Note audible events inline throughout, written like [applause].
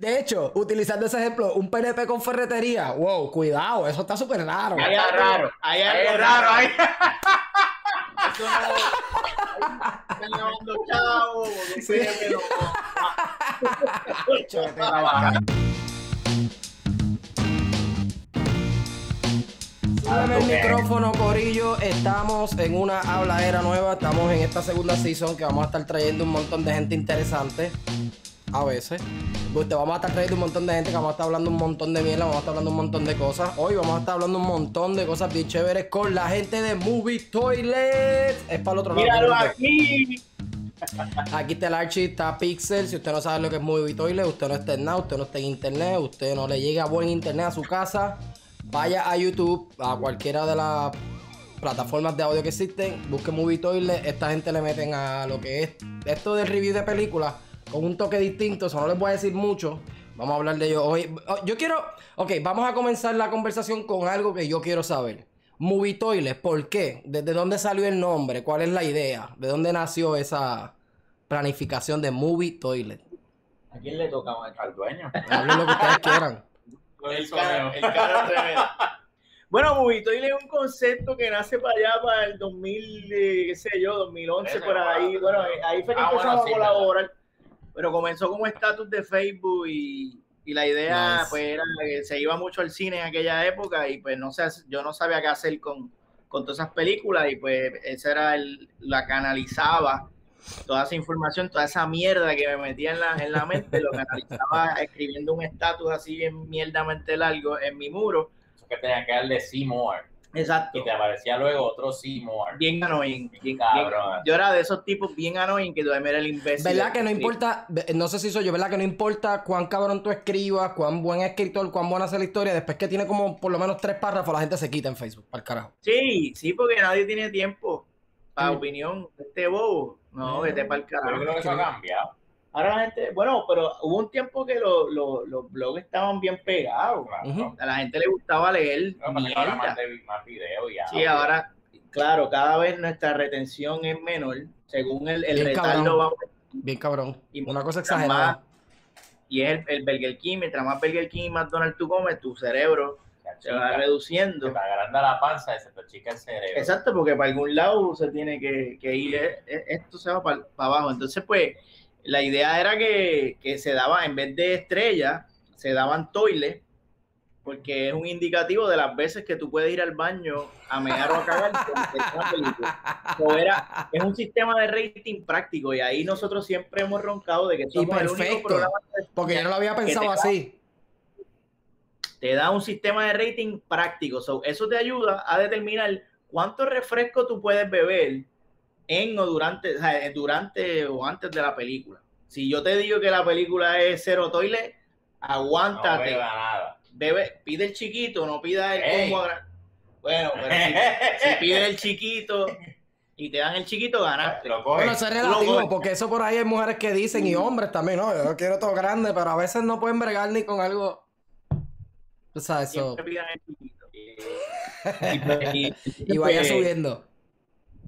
De hecho, utilizando ese ejemplo, un PNP con ferretería, wow, cuidado, eso está súper raro. Hay algo raro. Hay algo raro ahí. [laughs] Eso no. Están lavando chavos. Sí. Súbeme el micrófono, Corillo. Estamos en una habladera nueva. Estamos en esta segunda season que vamos a estar trayendo un montón de gente interesante. A veces. Usted vamos a estar trayendo un montón de gente que vamos a estar hablando un montón de mierda, vamos a estar hablando un montón de cosas. Hoy vamos a estar hablando un montón de cosas bien chéveres con la gente de Movie Toilet. Es para el otro lado. Míralo aquí. Aquí está el Archie, está Pixel. Si usted no sabe lo que es Movie Toilet, usted no está en nada, usted no está en internet, usted no le llega buen internet a su casa, vaya a YouTube, a cualquiera de las plataformas de audio que existen, busque Movie Toilet. Esta gente le meten a lo que es esto del review de películas con un toque distinto. Eso no les voy a decir mucho. Vamos a hablar de ello hoy. Oh, Yo quiero. Ok, vamos a comenzar la conversación con algo que yo quiero saber. Movie Toilet, ¿por qué? ¿Desde dónde salió el nombre? ¿Cuál es la idea? ¿De dónde nació esa planificación de Movie Toilet? ¿A quién le toca Al dueño. [laughs] Hablen lo que ustedes quieran. El cara, el cara. [laughs] Bueno, Movitoil es un concepto que nace para allá, para el 2000, eh, qué sé yo, 2011, Ese, por ahí. bueno, Bueno, ahí fue que Ah, bueno, empezamos sí, a colaborar. Pero comenzó como estatus de Facebook y, y la idea Nice. pues era que se iba mucho al cine en aquella época y pues no sé, yo no sabía qué hacer con, con todas esas películas y pues esa era el, la canalizaba toda esa información, toda esa mierda que me metía en la, en la mente, lo canalizaba [laughs] escribiendo un estatus así bien mierdamente largo en mi muro. Eso que tenía que darle Seymour. Exacto. Y te aparecía luego otro Seymour. Bien annoying. Bien, bien- Cabrón. yo era de esos tipos bien annoying que todavía era el imbécil. ¿Verdad que no importa? No sé si soy yo, ¿verdad que no importa cuán cabrón tú escribas, cuán buen escritor, cuán buena sea la historia? Después que tiene como por lo menos tres párrafos, la gente se quita en Facebook, para el carajo. Sí, sí, porque nadie tiene tiempo para Sí. opinión. Este bobo. No, vete para el Pero yo carajo. creo que eso ha cambiado. Ahora la gente, bueno, pero hubo un tiempo que lo- lo- los blogs estaban bien pegados. Claro. A la gente le gustaba leer que ahora más, de- más video y Sí, audio. ahora, claro, cada vez nuestra retención es menor. Según el, el Bien retardo cabrón. va Bien cabrón. Y Una cosa exagerada. más- y es el, el Burger King, mientras más Burger King y McDonald's tú comes, tu cerebro Se va reduciendo. Se te agranda la panza se te chica el cerebro. Exacto, porque para algún lado se tiene que, que ir, eh, eh, esto se va para, abajo. Entonces, pues, la idea era que, que se daba, en vez de estrellas, se daban toiles, porque es un indicativo de las veces que tú puedes ir al baño a mear o a cagar. O era, es un sistema de rating práctico y ahí nosotros siempre hemos roncado de que Y somos el único perfecto. programa Porque yo no lo había pensado da- así. te da un sistema de rating práctico. So, eso te ayuda a determinar cuánto refresco tú puedes beber en o durante, o sea, durante o antes de la película. Si yo te digo que la película es cero toilet, No aguántate. beba nada. Bebe, pide el chiquito, no pida el Ey. combo. Bueno, pero si, [laughs] si pides el chiquito y te dan el chiquito, ganaste. Lo. Bueno, eso es relativo, porque eso por ahí hay mujeres que dicen, y hombres también, no, yo quiero todo grande, pero a veces no pueden bregar ni con algo. O sea, eso. Siempre pidan el chiquito. Y- [laughs] Y, pues, y- Y vaya pues, subiendo.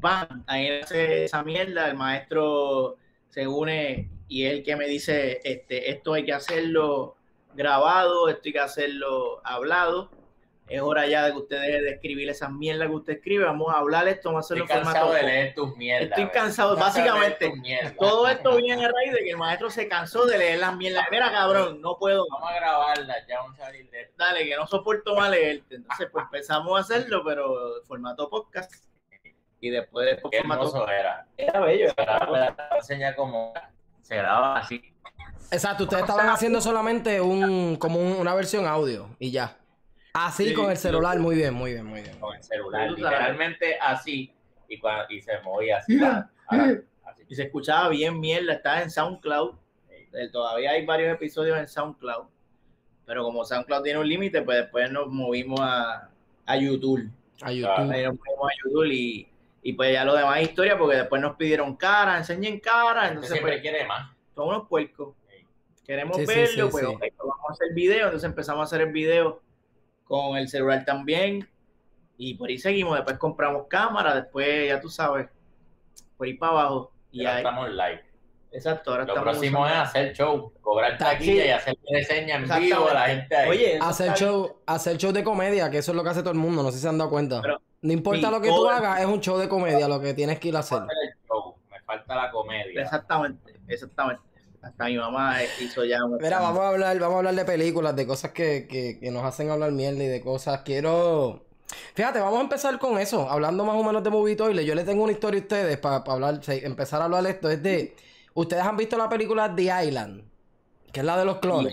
Van, ahí hace esa mierda, el maestro se une y es el que me dice, este, esto hay que hacerlo grabado, esto hay que hacerlo hablado. Es hora ya de que usted deje de escribir esas mierdas que usted escribe. Vamos a hablar esto, vamos a hacerlo Estoy en cansado formato. de leer tus mierdas. Estoy cansado, básicamente. Todo esto viene a raíz de que el maestro se cansó de leer las mierdas. Mira, cabrón, no puedo. Vamos a grabarla, ya vamos a salir de esto. Dale, que no soporto más leerte. Entonces, pues empezamos a hacerlo, pero formato podcast. Y después de Qué hermoso era. Era bello. Era la enseña como se grababa así. Exacto, ustedes estaban haciendo solamente un, como un- una versión audio y ya. Así Sí, con el celular, muy bien, muy bien, muy bien. con el celular, literalmente así, y, cua- y se movía así. la- ahora, así. Y se escuchaba bien mierda, estaba en SoundCloud. Eh, Todavía hay varios episodios en SoundCloud. Pero como SoundCloud tiene un límite, pues después nos movimos a, a YouTube. A YouTube. Ahí nos movimos a YouTube y, y pues ya lo demás es historia, porque después nos pidieron cara, enseñen cara. Usted Entonces, siempre pues, quiere más. son unos puercos. Queremos Sí, verlo, sí, pues pues vamos a hacer video. Entonces empezamos a hacer el video con el celular también. Y por ahí seguimos. Después compramos cámara, después ya tú sabes, por ahí para abajo. Y Ya ahí, estamos live. Exacto, ahora Lo estamos próximo es usando- hacer show, cobrar taquilla y hacer reseña en vivo a la gente ahí. Oye, Hacer está show, hacer show de comedia, que eso es lo que hace todo el mundo, no sé si se han dado cuenta. Pero, no importa lo que tú hagas, es un show de comedia lo que tienes que ir a hacer. hacer el show, me falta la comedia. Exactamente, exactamente. Hasta mi mamá hizo ya un Mira, vamos a hablar, vamos a hablar de películas, de cosas que, que, que nos hacen hablar mierda y de cosas. Quiero. Fíjate, vamos a empezar con eso, hablando más o menos de Movie Toilet. Yo le tengo una historia a ustedes para hablar, empezar a hablar de esto. Es de. Ustedes han visto la película The Island, que es la de los clones.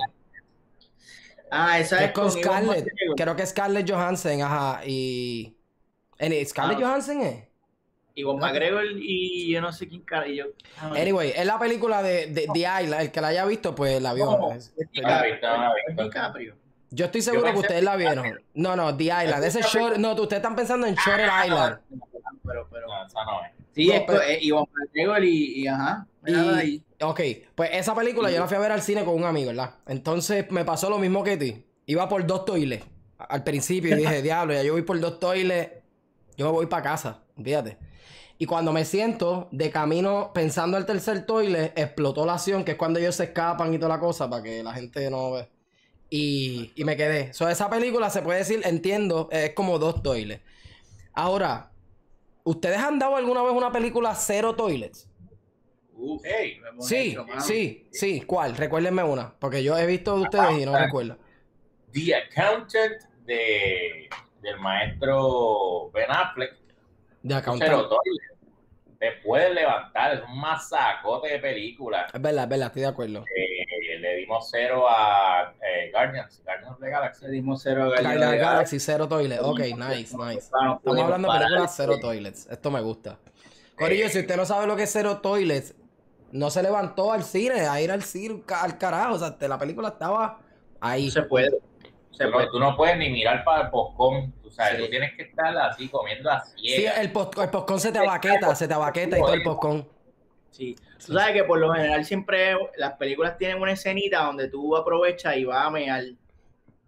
Ah, esa es es con Scarlett. Creo que Scarlett Johansson, ajá. Y. en- ¿Scarlett Ah. Johansson es? Iwan McGregor y yo no sé quién cara. y yo- ah, Anyway, es la película de, de The Island. El que la haya visto, pues la vio. no, Es- No no. DiCaprio. Yo estoy seguro que ustedes la vieron. No, no, The Island. Ese short. No, ustedes están pensando en Short Island. Pero, pero. No, esa no es. Sí, No, es pero- eh, McGregor y, y ajá. Y, ok, pues esa película yo la fui a ver al cine con un amigo, ¿verdad? Entonces me pasó lo mismo que ti. Iba por dos toiles al principio y dije, [laughs] diablo, ya yo voy por dos toiles, yo me voy para casa, fíjate. Y cuando me siento de camino pensando al tercer toilet, explotó la acción, que es cuando ellos se escapan y toda la cosa, para que la gente no ve. Y, y me quedé. So, esa película se puede decir, entiendo, es como dos toilets. Ahora, ¿ustedes han dado alguna vez una película cero toilets? Uf, Sí, hecho, sí, sí. ¿Cuál? Recuérdenme una. Porque yo he visto de ustedes y no recuerdo. The Accountant de, del maestro Ben Affleck. De Cero Accountant. toilet. Te puedes levantar, es un masacote de película. Es verdad, es verdad, estoy de acuerdo. Eh, le dimos cero a eh, Guardians, Guardians of the Galaxy. Le dimos cero a Guardians of the the Galaxy, cero toilets. Ok, nice, nice. Estamos hablando de películas cero toilets. Esto me gusta. Corillo, si usted no sabe lo que es cero toilets, no se levantó al cine, a ir al cine al carajo. O sea, la película estaba ahí. Se puede. Se Tú puede. no, tú no puedes ni mirar para el postcón, tú sabes, Sí. tú tienes que estar así comiendo a Sí, el, post, el postcón se te abaqueta, se te abaqueta y todo el postcón. Sí. Tú sabes que por lo general siempre las películas tienen una escenita donde tú aprovechas y vas a mear.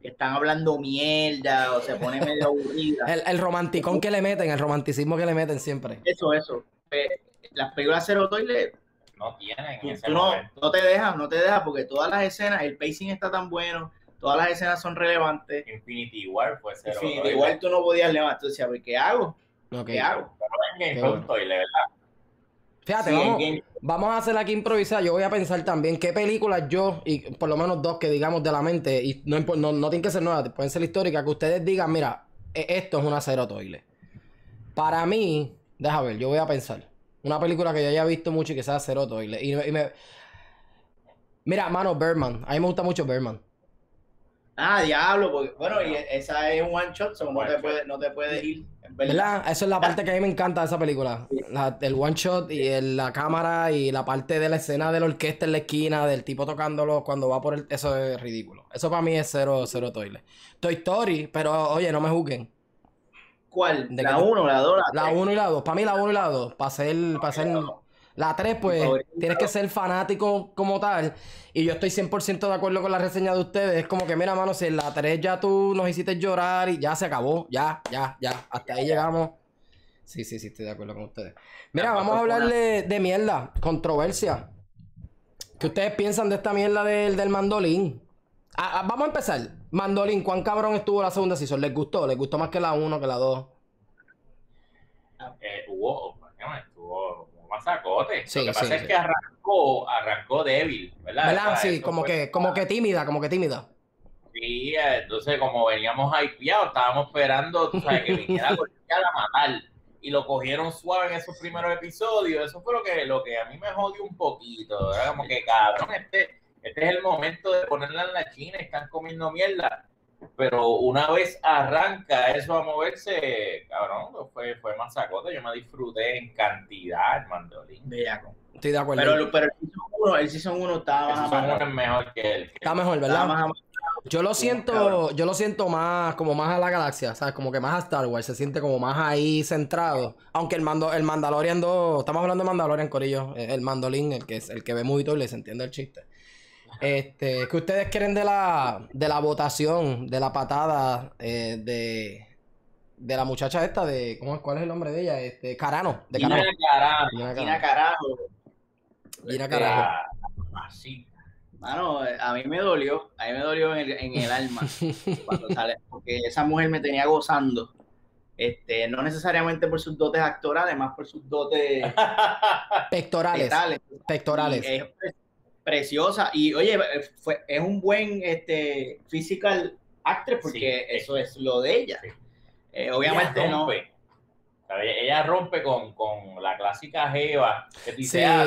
Que están hablando mierda o se pone medio [laughs] aburrida. El, el romanticón que le meten, el romanticismo que le meten siempre. Eso, eso. Eh, Las películas Zero Toilet, No tienen tú, en ese tú no, no te dejas, no te dejas porque todas las escenas, el pacing está tan bueno, todas las escenas son relevantes. Infinity War fue cero. Toilet. igual tú no podías levantar. Tú decías, ¿qué hago? Ok. ¿Qué hago? Pero en Game bueno. ¿verdad? Fíjate, Sí, vamos, vamos a hacer aquí improvisar. Yo voy a pensar también qué películas yo, y por lo menos dos que digamos de la mente, y no, no, no tienen que ser nuevas, pueden ser históricas, que ustedes digan, mira, e- esto es una cero toilet. Para mí, deja ver, yo voy a pensar. Una película que yo haya visto mucho y que sea cero toilet. Y, y me... Mira, mano, Birdman. A mí me gusta mucho Birdman. Ah, diablo, porque, bueno, y esa es un one shot, so no, te shot. puedes, no te puedes ir. verdad. Eso es la parte que a mí me encanta de esa película. La- el one shot y el- la cámara y la parte de la escena de la orquesta en la esquina, del tipo tocándolo cuando va por el... Eso es ridículo. Eso para mí es cero, cero toilet. Toy Story, pero oye, no me juzguen. ¿Cuál? ¿De ¿La qué? 1, la 2, la La 3? 1 y la 2. Para mí la 1 y la 2. Para ser... Para ser... La 3, pues, tienes que ser fanático como tal. Y yo estoy 100% de acuerdo con la reseña de ustedes. Es como que, mira, mano, si en la 3 ya tú nos hiciste llorar y ya se acabó. Ya, ya, ya. Hasta ahí llegamos. Sí, sí, sí, estoy de acuerdo con ustedes. Mira, Ya, vamos a hablarle de mierda, controversia. ¿Qué ustedes piensan de esta mierda del, del mandolín? Ah, ah, vamos a empezar. Mandolín, ¿cuán cabrón estuvo la segunda season? ¿Les gustó? ¿Les gustó más que la 1, que la 2? Eh, hubo, bueno, estuvo un masacote. Sí, Lo que pasa sí, es sí. que arrancó, arrancó débil, ¿verdad? ¿Verdad? Sí, eso como fue- que, como que tímida, como que tímida. Sí, entonces como veníamos hypeados, estábamos esperando, tú sabes, que viniera a matar. Y lo cogieron suave en esos primeros episodios. Eso fue lo que, lo que a mí me jodió un poquito. Era como que, cabrón, este, este es el momento de ponerla en la china y están comiendo mierda. Pero una vez arranca eso a moverse, cabrón, fue, fue masacote. Yo me disfruté en cantidad el mandolín. Bellaco. Estoy de acuerdo. Pero, pero el Season 1, el Season 1 estaba más Esos son amarrado. unos mejor que el. Está mejor, ¿verdad? más. Yo lo siento, yo lo siento más, como más a la galaxia, ¿sabes? Como que más a Star Wars, se siente como más ahí centrado. Aunque el mando, el Mandalorian 2, estamos hablando de Mandalorian, Corillo, el mandolín, el que es el que ve muy y les entiende el chiste. Este, ¿qué ustedes creen de la, de la votación, de la patada eh, de, de la muchacha esta de, ¿cómo, ¿cuál es el nombre de ella? Este, Carano, de Gina Carano. Carano. Gina Gina Carano. carajo. Mira, Este, carajo. Así. Mano, eh, a mí me dolió, a mí me dolió en el, en el alma [laughs] cuando sale, porque esa mujer me tenía gozando. Este, no necesariamente por sus dotes actorales, más por sus dotes Pectorales. Pectorales. Y preciosa y oye, eh, fue, es un buen este physical actress porque Sí. eso es lo de ella. Sí. Eh, obviamente ella no. rompe. Ella rompe con, con la clásica Jeva que dice, Sí. ah,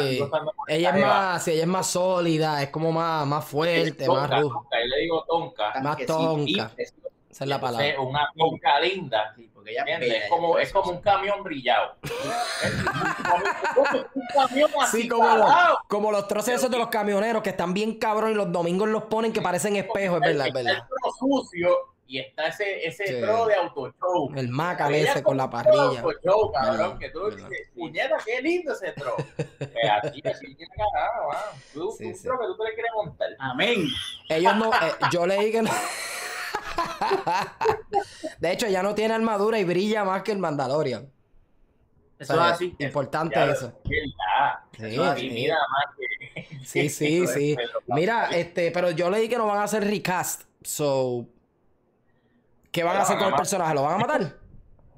Ella es más, sí, ella es más sólida, es como más, más fuerte, Tonka, más ruda. yo le digo tonka. Más tonca. Esa es la Entonces, palabra. una tonka linda. Porque ella ¿entiendes? bella, Es como, ella es como un camión brillado. [laughs] un camión así Sí, como los, como los troces esos de los camioneros que están bien cabros y los domingos los ponen que parecen espejos, es verdad, es Está verdad. el tro sucio y está ese, ese Sí. tro de autoshow. El maca ese es con la como parrilla. autoshow, cabrón, Verdad, que tú dices, puñeta, qué lindo ese tro. [laughs] Pues así, así tiene carajo. Tú, Sí, un sí. tro que tú te le quieres montar. Amén. Ellos no, eh, yo leí que no. De hecho, ya no tiene armadura y brilla más que el Mandalorian. Eso O sea, es así. Importante Ya, eso. Sí, Eso así, sí. mira más que... [laughs] Sí, Mira, este, pero yo leí que no van a hacer recast. So, ¿qué van a hacer van con a el personaje? ¿Lo van a matar? [laughs]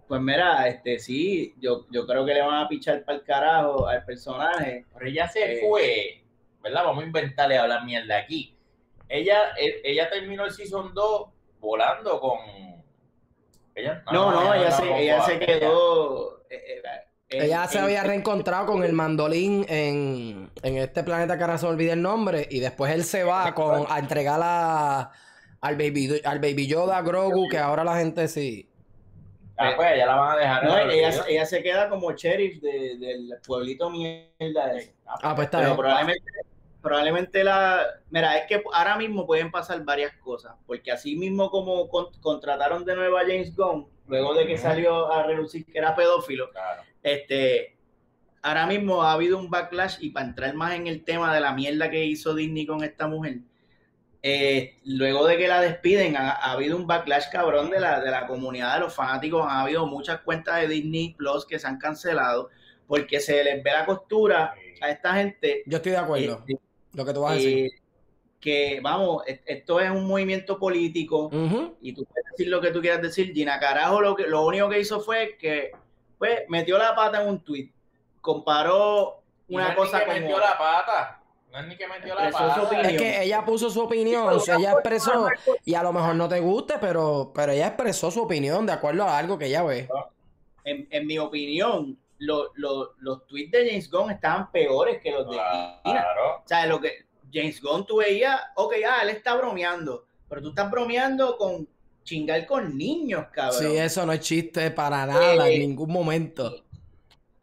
Pues mira, este sí, yo, yo creo que le van a pichar para el carajo al personaje. Pero ella se Eh. fue, ¿verdad? Vamos a inventarle hablar mierda aquí. Ella, ella terminó el Season 2 volando con... Ella, No, no, ella, no, se, ella se quedó. en- Ella se en- había reencontrado con el mandolín en, en este planeta que ahora se olvida el nombre. Y después él se va con, a entregar a- al, baby, al Baby Yoda, Grogu, que ahora la gente sí. Ah, pues ella la van a dejar. No, ella, ella se queda como sheriff de- del pueblito mierda ese. Ah, pues está Pero bien. probablemente, probablemente la. Mira, es que ahora mismo pueden pasar varias cosas. Porque así mismo como con- contrataron de nuevo a James Gunn, luego de que salió a relucir que era pedófilo, Claro. este. Ahora mismo ha habido un backlash y para entrar más en el tema de la mierda que hizo Disney con esta mujer, eh, luego de que la despiden, ha, ha habido un backlash cabrón de la, de la comunidad de los fanáticos. Han habido muchas cuentas de Disney Plus que se han cancelado porque se les ve la costura a esta gente. Yo estoy de acuerdo. eh, Lo que tú vas a decir. eh, que vamos, e- esto es un movimiento político y tú puedes decir lo que tú quieras decir. Gina Carajo lo, que, lo único que hizo fue que pues, metió la pata en un tweet, comparó no una es cosa como... metió la pata. No es ni que metió la pata. Es que ella puso su opinión, ella expresó, y a lo mejor no te guste, pero, pero ella expresó su opinión de acuerdo a algo que ella ve. en, en mi opinión, lo- lo- los tweets de James Gunn estaban peores que los de Gina. Claro. O sea, lo que James Gunn tú veías, ok, ah, él está bromeando, pero tú estás bromeando con chingar con niños, cabrón. Sí, eso no es chiste para nada, Eh, en ningún momento.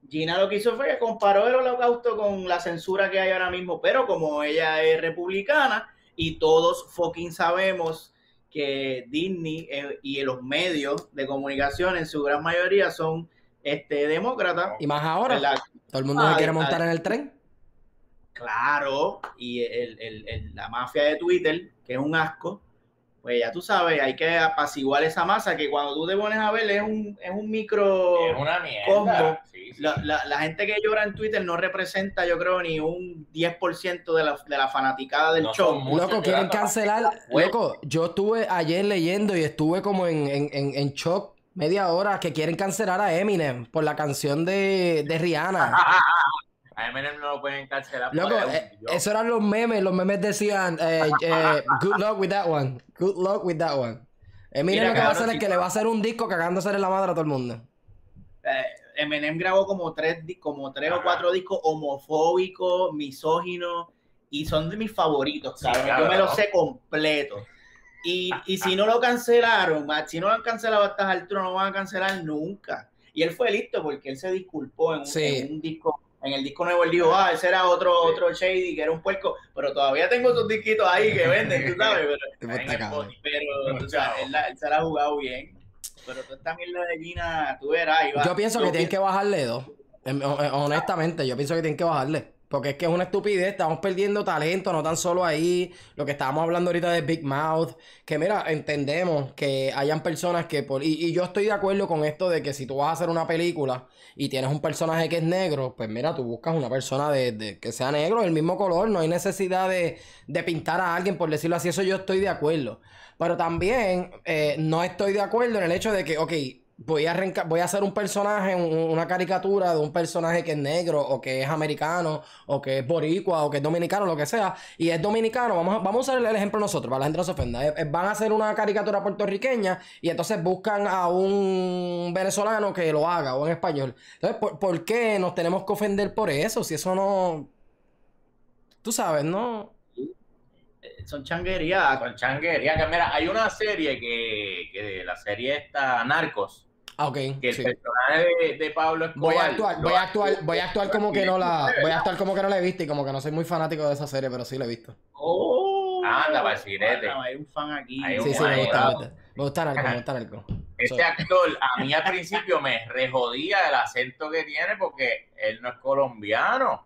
Gina lo que hizo fue que comparó el holocausto con la censura que hay ahora mismo, pero como ella es republicana y todos fucking sabemos que Disney eh, y los medios de comunicación en su gran mayoría son este, demócratas, Y más ahora, ¿verdad? todo el mundo se Ay, quiere montar ay. en el tren. Claro, y el- el- el- la mafia de Twitter, que es un asco, pues ya tú sabes, hay que apaciguar esa masa que cuando tú te pones a ver es un, es un micro... Es una mierda. Combo. Sí, sí. La, la- la gente que llora en Twitter no representa, yo creo, ni un 10% de la, de la fanaticada del No show. muchos Loco, quieren cancelar. Bueno. Loco, yo estuve ayer leyendo y estuve como en, en, en, en shock media hora que quieren cancelar a Eminem por la canción de, de Rihanna. [laughs] A Eminem no lo pueden cancelar. Loco, eh, eso eran los memes. Los memes decían, eh, eh, good luck with that one. Good luck with that one. Eminem Mira, lo que va a hacer es que le va a hacer un disco cagándose en la madre a todo el mundo. Eh, Eminem grabó como tres, como tres o cuatro discos homofóbicos, misóginos, y son de mis favoritos, Sí, cabrón. claro, Yo me los sé completo. Y, y si no lo cancelaron, si no lo han cancelado a estas alturas, no lo van a cancelar nunca. Y él fue listo porque él se disculpó en un, Sí. en un disco, en el disco nuevo, él dijo, ah, ese era otro, otro Shady, que era un puerco, pero todavía tengo esos disquitos ahí que venden, tú sabes, pero, En el body. pero o sea, él, se la ha jugado bien. Pero toda esta mierda de Gina, tú verás. Yo pienso que tienen que bajarle dos. Em, eh, Honestamente, yo pienso que tienen que bajarle. Porque es que es una estupidez, estamos perdiendo talento, no tan solo ahí, lo que estábamos hablando ahorita de Big Mouth, que mira, entendemos que hayan personas que por... Y, yo estoy de acuerdo con esto de que si tú vas a hacer una película y tienes un personaje que es negro, pues mira, tú buscas una persona de, que sea negro, del mismo color, no hay necesidad de, de pintar a alguien, por decirlo así, eso yo estoy de acuerdo. Pero también eh, no estoy de acuerdo en el hecho de que, ok, voy a, voy a hacer un personaje, un- una caricatura de un personaje que es negro o que es americano o que es boricua o que es dominicano, lo que sea, y es dominicano, vamos a, vamos a usar el ejemplo nosotros, para la gente no se ofenda, Eh, eh, van a hacer una caricatura puertorriqueña y entonces buscan a un venezolano que lo haga o en español. Entonces, ¿por, por qué nos tenemos que ofender por eso? Si eso no... Tú sabes, ¿no? Eh, Son changuerías. Con changuería. Que mira, hay una serie que, que la serie está Narcos, Ah, ok. que el sí. personaje de, de Pablo Escobar. Voy a actuar, voy a actuar, voy a actuar como que no la, [laughs] voy a actuar como que no la he visto y como que no soy muy fanático de esa serie, pero sí la he visto. Oh, Anda. Anda, Hay un fan aquí. Sí, un sí, me gusta, me gusta. Me gusta Narco, me gusta Narco. So- actor, a mí al principio me rejodía el acento que tiene porque él no es colombiano.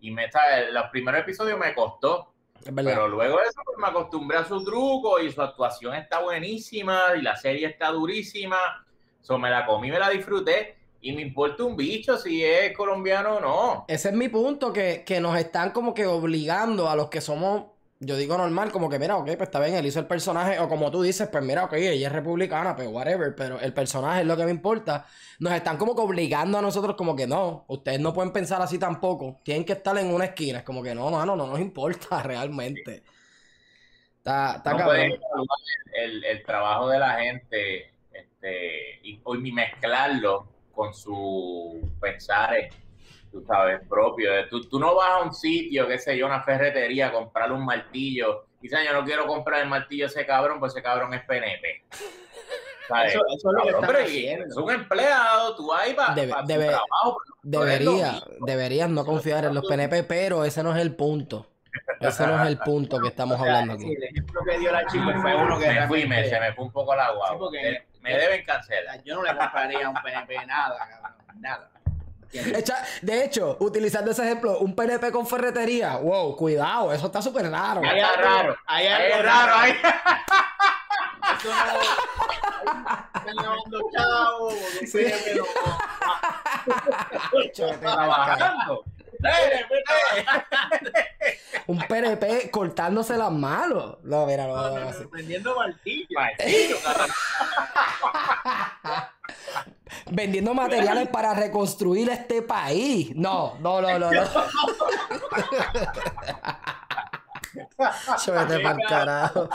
Y me está, los primeros episodios me costó. Es verdad. Pero luego de eso pues, me acostumbré a su truco y su actuación está buenísima y la serie está durísima. So, me la comí, me la disfruté y me importa un bicho si es colombiano o no. Ese es mi punto, que, que nos están como que obligando a los que somos, yo digo normal, como que mira, ok, pues está bien, él hizo el personaje, o como tú dices, pues mira, ok, ella es republicana, pues whatever, pero el personaje es lo que me importa. Nos están como que obligando a nosotros como que no, ustedes no pueden pensar así tampoco, tienen que estar en una esquina, es como que no, mano, no nos importa [laughs] realmente. Está, está no cabrón. el- el trabajo de la gente este, y, ni mezclarlo con su pensares, tú sabes, propio. Tú, tú no vas a un sitio, qué sé yo, una ferretería, a comprarle un martillo. Quizás yo no quiero comprar el martillo a ese cabrón, pues ese cabrón es PNP. ¿Sabes? Eso, eso es lo que pero haciendo. es un empleado, tú ahí para Debe- trabajo. Debería, deberías no confiar en los PNP, pero ese no es el punto. Ese no es el punto que estamos [laughs] O sea, hablando sí, aquí. el ejemplo que dio la chica fue uno que me fui, me, se me fue un poco la guagua. Sí, porque- me, me deben cancelar. Yo no le compraría a un PNP nada, cabrón. Nada. Echa- De hecho, utilizando ese ejemplo, un PNP con ferretería, wow, cuidado, eso está súper raro. Ahí está raro. Hay Es raro ahí. Eso no. Están porque un Sí. PNP no- Trabajando. Eh, eh. Un PNP cortándose las manos. No, mira, no, no, no. Martillo, cabrón. [laughs] Vendiendo materiales para reconstruir este país. No, no, no, no, no. Chete pa'l carajo.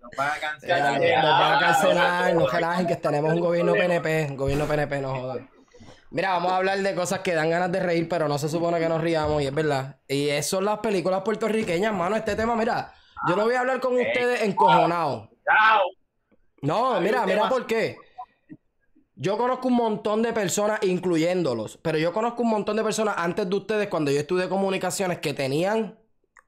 Nos van a cancelar. Nos van a cancelar, no relajen que tenemos un gobierno PNP, un gobierno PNP, no jodan. Mira, vamos a hablar de cosas que dan ganas de reír, pero no se supone que nos riamos, y es verdad. Y eso son las películas puertorriqueñas, mano. Este tema, mira, yo no voy a hablar con ustedes encojonados. Chao. No, mira, mira por qué. Yo conozco un montón de personas, incluyéndolos, pero yo conozco un montón de personas antes de ustedes, cuando yo estudié comunicaciones, que tenían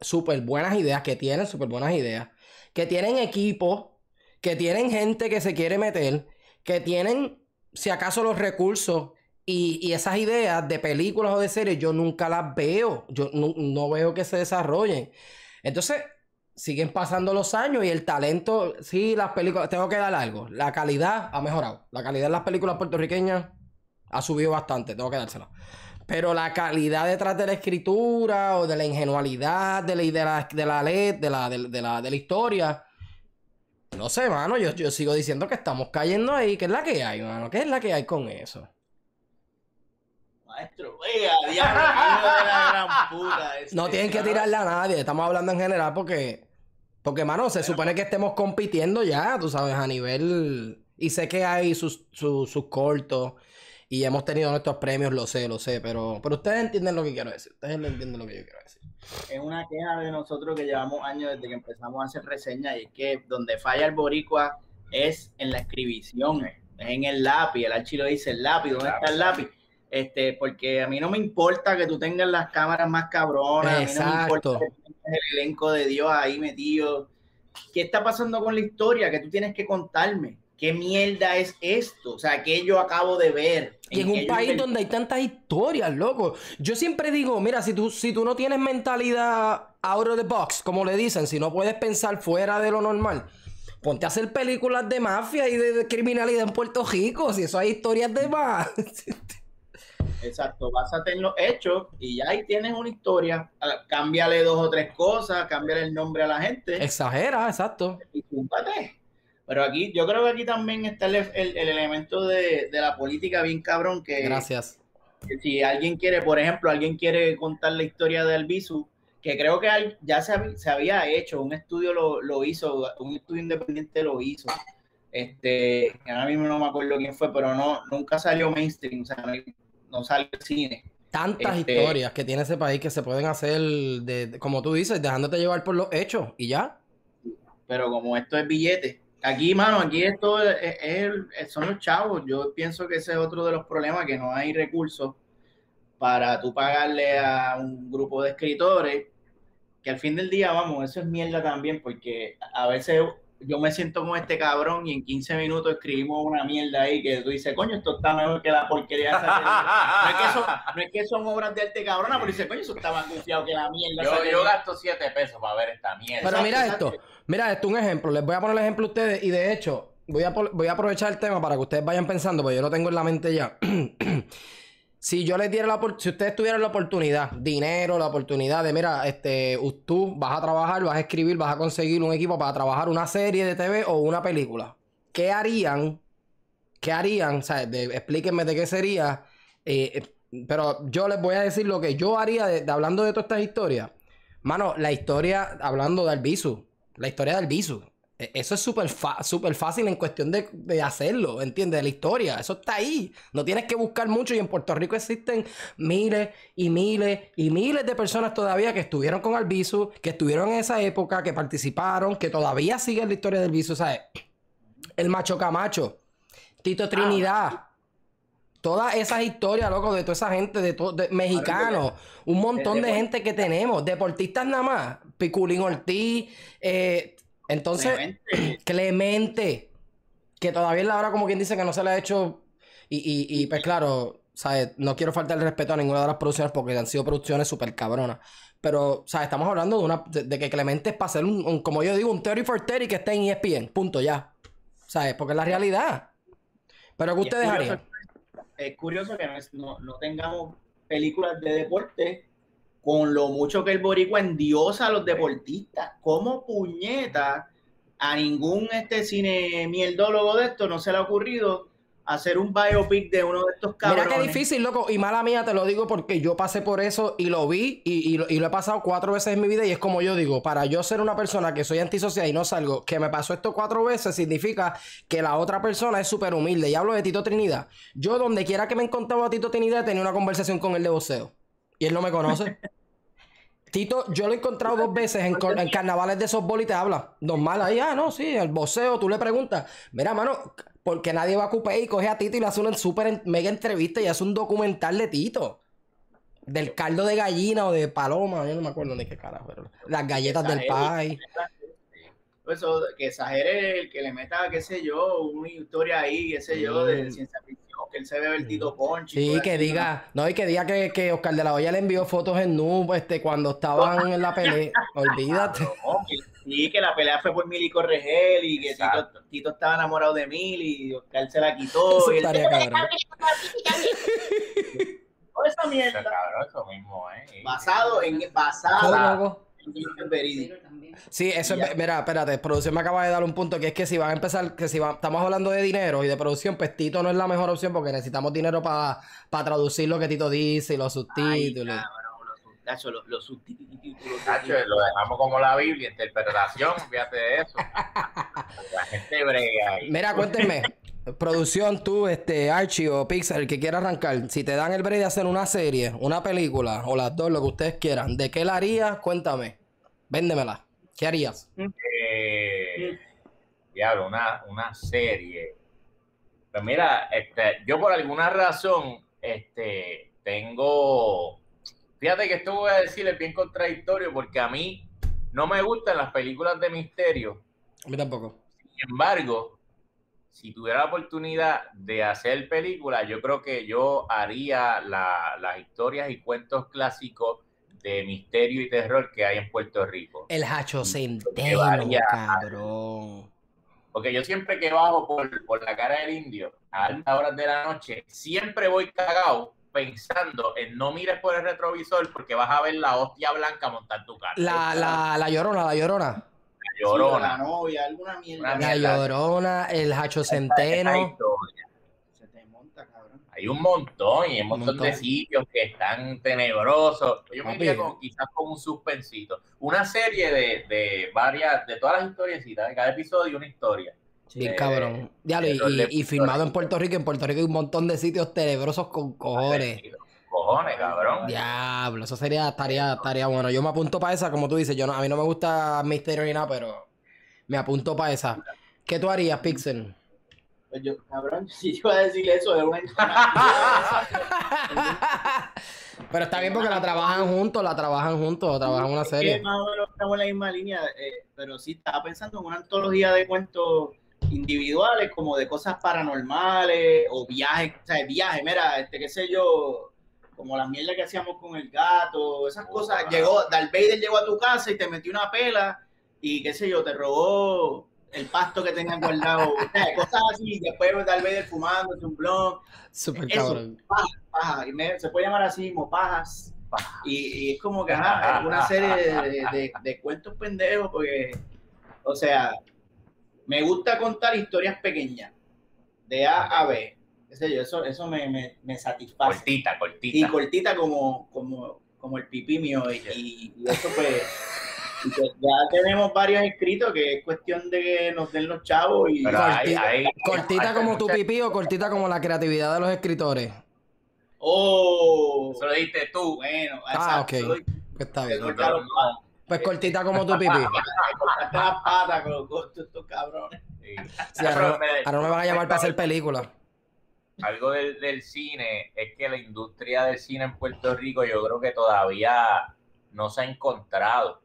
súper buenas ideas, que tienen súper buenas ideas, que tienen equipo, que tienen gente que se quiere meter, que tienen, si acaso, los recursos y, y esas ideas de películas o de series, yo nunca las veo. Yo no, no veo que se desarrollen. Entonces, siguen pasando los años y el talento, sí, las películas, tengo que dar algo. La calidad ha mejorado. La calidad de las películas puertorriqueñas ha subido bastante, tengo que dársela. Pero la calidad detrás de la escritura o de la ingenualidad de la, de la, de la, let- de la, de, de la, de la historia. No sé, mano, yo, yo sigo diciendo que estamos cayendo ahí. ¿Qué es la que hay, mano? ¿Qué es la que hay con eso? Maestro, vea, diablo, de la gran puta. este, No tienen que tirarle a nadie, estamos hablando en general porque, porque, mano, se supone que estemos compitiendo ya, tú sabes, a nivel... Y sé que hay sus, sus, sus cortos y hemos tenido nuestros premios, lo sé, lo sé, pero, pero ustedes entienden lo que quiero decir, ustedes no entienden lo que yo quiero decir. Es una queja de nosotros que llevamos años desde que empezamos a hacer reseñas y es que donde falla el boricua es en la escribición, es en el lápiz, el archi lo dice, el lápiz, ¿dónde está el lápiz? Este, porque a mí no me importa que tú tengas las cámaras más cabronas, a mí no me importa Exacto. que tengas el elenco de Dios ahí metido. ¿Qué está pasando con la historia que tú tienes que contarme? ¿qué mierda es esto? O sea, ¿qué yo acabo de ver? Y en un país donde hay tantas historias, loco. Yo siempre digo, mira, si tú, si tú no tienes mentalidad out of the box, como le dicen, si no puedes pensar fuera de lo normal, ponte a hacer películas de mafia y de, criminalidad en Puerto Rico, si eso hay historias de más. [laughs] Exacto, básate en los hechos y ya ahí tienes una historia. Ah, cámbiale dos o tres cosas, cámbiale el nombre a la gente. Exagera, exacto. Y cúmpate. Pero aquí, yo creo que aquí también está el, elemento de, la política bien cabrón que... Gracias. si alguien quiere, por ejemplo, alguien quiere contar la historia de Albizu, que creo que ya se, había hecho, un estudio lo, hizo, un estudio independiente lo hizo. Este, ahora mismo no me acuerdo quién fue, pero no, nunca salió mainstream, o sea, no, salió cine. Tantas este, historias que tiene ese país que se pueden hacer, de, como tú dices, dejándote llevar por los hechos y ya. Pero como esto es billete, Aquí, mano, aquí esto es, son los chavos. Yo pienso que ese es otro de los problemas, que no hay recursos para tú pagarle a un grupo de escritores, que al fin del día, vamos, eso es mierda también, porque a veces yo me siento como este cabrón y en 15 minutos escribimos una mierda ahí que tú dices, coño, esto está mejor que la porquería esa. no, es que son, no es que son obras de arte cabrona, pero dice, coño, eso está más confiado que la mierda. Yo, yo gasto 7 pesos para ver esta mierda. Pero mira esto. Mira, esto es un ejemplo. Les voy a poner el ejemplo a ustedes y de hecho, voy a, voy a aprovechar el tema para que ustedes vayan pensando, porque yo lo tengo en la mente ya. [clears throat] si yo les diera la si ustedes tuvieran la oportunidad, dinero, la oportunidad de, mira, este, tú vas a trabajar, vas a escribir, vas a conseguir un equipo para trabajar una serie de TV o una película, ¿qué harían? ¿Qué harían? O sea, explíquenme de qué sería. Eh, pero yo les voy a decir lo que yo haría de, hablando de todas estas historias. Mano, la historia, hablando de Albizu, la historia del Bisu. E, eso es súper super fácil en cuestión de, hacerlo, ¿entiendes? De la historia. Eso está ahí. No tienes que buscar mucho y en Puerto Rico existen miles y miles y miles de personas todavía que estuvieron con Albizu, que estuvieron en esa época, que participaron, que todavía siguen la historia del Bisu. ¿Sabes? El Macho Camacho, Tito Trinidad. Todas esas historias, loco, de toda esa gente, de, de mexicanos, un montón de gente que tenemos, deportistas nada más, Piculín Ortiz, eh, entonces, [clears throat] Clemente. que todavía es la hora como quien dice que no se le ha hecho, y, y, pues claro, ¿sabes? no quiero faltar el respeto a ninguna de las producciones porque han sido producciones súper cabronas. Pero, ¿sabes? Estamos hablando de una de, que Clemente es para hacer un, como yo digo, un 30 for 30 que esté en ESPN. Punto, ya. ¿Sabes? Porque es la realidad. Pero ¿qué ustedes harían? es curioso que no, no, tengamos películas de deporte con lo mucho que el boricua endiosa a los deportistas. ¿Cómo puñeta a ningún este cine mierdólogo de esto no se le ha ocurrido hacer un biopic de uno de estos cabrones. Mira qué difícil, loco. Y mala mía, te lo digo porque yo pasé por eso y lo vi y, lo, he pasado cuatro veces en mi vida. Y es como yo digo, para yo ser una persona que soy antisocial y no salgo, que me pasó esto cuatro veces, significa que la otra persona es súper humilde. Y hablo de Tito Trinidad. Yo, donde quiera que me encontraba a Tito Trinidad, tenía una conversación con él de voceo. Y él no me conoce. [laughs] Tito, yo lo he encontrado dos veces en, en carnavales de softball y te habla. Normal ahí, ah, no, sí, el voceo, tú le preguntas, mira, mano, porque nadie va a ocupar y coge a Tito y le hace una super mega entrevista y hace un documental de Tito. Del caldo de gallina o de paloma, yo no me acuerdo ni qué carajo, pero las galletas del país. Eso, que exagere el que le meta, qué sé yo, una historia ahí, qué sé yo, de ciencia ficción, que él se ve el Tito Ponchi. Sí, que diga, no, y que diga que, que Oscar de la Hoya le envió fotos en noob este, cuando estaban en la pelea. [laughs] Olvídate. Sí, que la pelea fue por Mili Corregel y que Tito, estaba enamorado de Mili y Oscar se la quitó. Eso y estaría cabrón. Toda esa mierda. Eso mismo, ¿eh? Basado en. Basado. Sí, eso es, mira, espérate, producción me acaba de dar un punto que es que si van a empezar, que si estamos hablando de dinero y de producción, pues Tito no es la mejor opción porque necesitamos dinero para traducir lo que Tito dice y los subtítulos. Nacho, los, subtítulos. lo dejamos como la Biblia, interpretación, fíjate de eso. [laughs] La gente brega ahí. Mira, cuéntenme. Producción, tú, este, Archie o Pixar, el que quiera arrancar, si te dan el break de hacer una serie, una película o las dos, lo que ustedes quieran, ¿de qué la harías? Cuéntame. Véndemela. ¿Qué harías? Eh, diablo, una, una serie. Pues mira, este, yo por alguna razón, este, tengo Fíjate que esto voy a decir es bien contradictorio porque a mí no me gustan las películas de misterio. A mí tampoco. Sin embargo, si tuviera la oportunidad de hacer películas, yo creo que yo haría las historias y cuentos clásicos de misterio y terror que hay en Puerto Rico. El Hacho Centeno, cabrón. Porque yo siempre que bajo por, por la cara del indio a altas horas de la noche, siempre voy cagado pensando en no mires por el retrovisor porque vas a ver la hostia blanca montar tu cara. La, la, la llorona, la llorona. La llorona. la novia, alguna mierda. La llorona, el Hacho Centeno. Hay un montón y un montón, de sitios que están tenebrosos. Yo me diría quizás con un suspensito. Una serie de, de varias, de todas las historias, de cada episodio una historia. Bien eh, cabrón. y, y, filmado en Puerto Rico. En Puerto Rico hay un montón de sitios tenebrosos con cojones. Cojones, cabrón. Diablo, eso sería, estaría, estaría bueno. Yo me apunto para esa, como tú dices. Yo no, a mí no me gusta misterio ni nada, pero me apunto para esa. ¿Qué tú harías, Pixel? Pues yo, cabrón, [laughs] si yo iba a decir eso de una [laughs] Pero está bien porque la trabajan juntos, la trabajan juntos, trabajan una serie. más o menos estamos en la misma línea, eh, pero sí estaba pensando en una antología de cuentos individuales, como de cosas paranormales o viajes, o sea, viajes, mira, este, qué sé yo, como la mierda que hacíamos con el gato, esas cosas. Llegó, Darth Vader llegó a tu casa y te metió una pela y qué sé yo, te robó el pasto que tenían guardado, cosas así, después Darth Vader fumando, un blog. Super cabrón. Paja, paja, se puede llamar así, como pajas. Y, es como que, ajá, es una serie de, de, cuentos pendejos, porque, o sea, me gusta contar historias pequeñas, de A a B. Eso, eso me, me, me satisface. Cortita, cortita. Y cortita como, como, como el pipí mío. Y, y eso pues ya tenemos varios escritos que es cuestión de que nos den los chavos y cortita, como tu pipí o cortita como la creatividad de los escritores. Oh, eso lo diste tú. Bueno, ah, ok. Pues está bien. Pues cortita como tu pipí. las patas con los estos cabrones. ahora, no me van a llamar para hacer películas. Algo del, del cine es que la industria del cine en Puerto Rico yo creo que todavía no se ha encontrado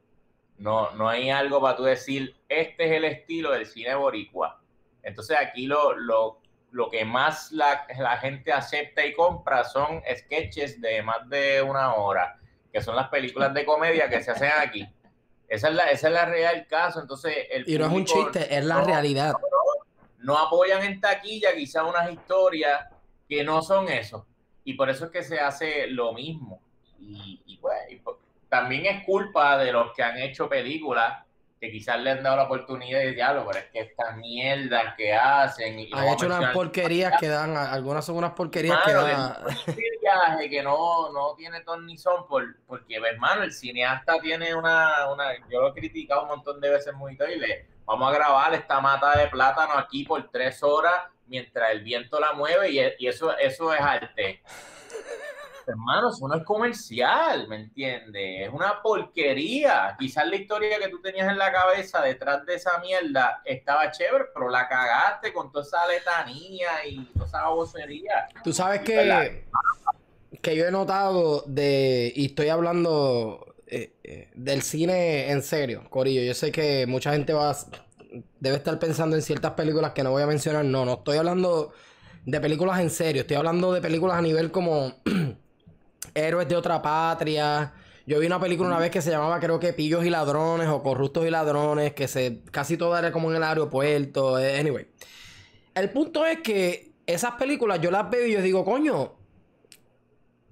no, no hay algo para tú decir, este es el estilo del cine boricua. Entonces aquí lo, lo, lo que más la, la, gente acepta y compra son sketches de más de una hora, que son las películas de comedia que se hacen aquí. Esa es la, esa es la real caso. Entonces, el y no es un chiste, es la realidad. No, apoyan en taquilla quizás unas historias que no son eso. Y por eso es que se hace lo mismo. Y, y pues, también es culpa de los que han hecho películas que quizás le han dado la oportunidad de diálogo, pero es que estas mierdas que hacen. Y han hecho unas porquerías que dan, algunas son unas porquerías que dan. viaje que no, no tiene ton ni son, por, porque, hermano, el cineasta tiene una, una. Yo lo he criticado un montón de veces muy y le vamos a grabar esta mata de plátano aquí por tres horas mientras el viento la mueve y, y eso, eso es arte hermanos, eso no es comercial, ¿me entiendes? Es una porquería. Quizás la historia que tú tenías en la cabeza detrás de esa mierda estaba chévere, pero la cagaste con toda esa letanía y toda esa vocería. Tú sabes que, que yo he notado de, y estoy hablando eh, eh, del cine en serio, Corillo. Yo sé que mucha gente va debe estar pensando en ciertas películas que no voy a mencionar. No, no estoy hablando de películas en serio. Estoy hablando de películas a nivel como [clears throat] héroes de otra patria. Yo vi una película una vez que se llamaba, creo que Pillos y Ladrones o Corruptos y Ladrones, que se casi todo era como en el aeropuerto. Eh, anyway. El punto es que esas películas yo las veo y yo digo, coño,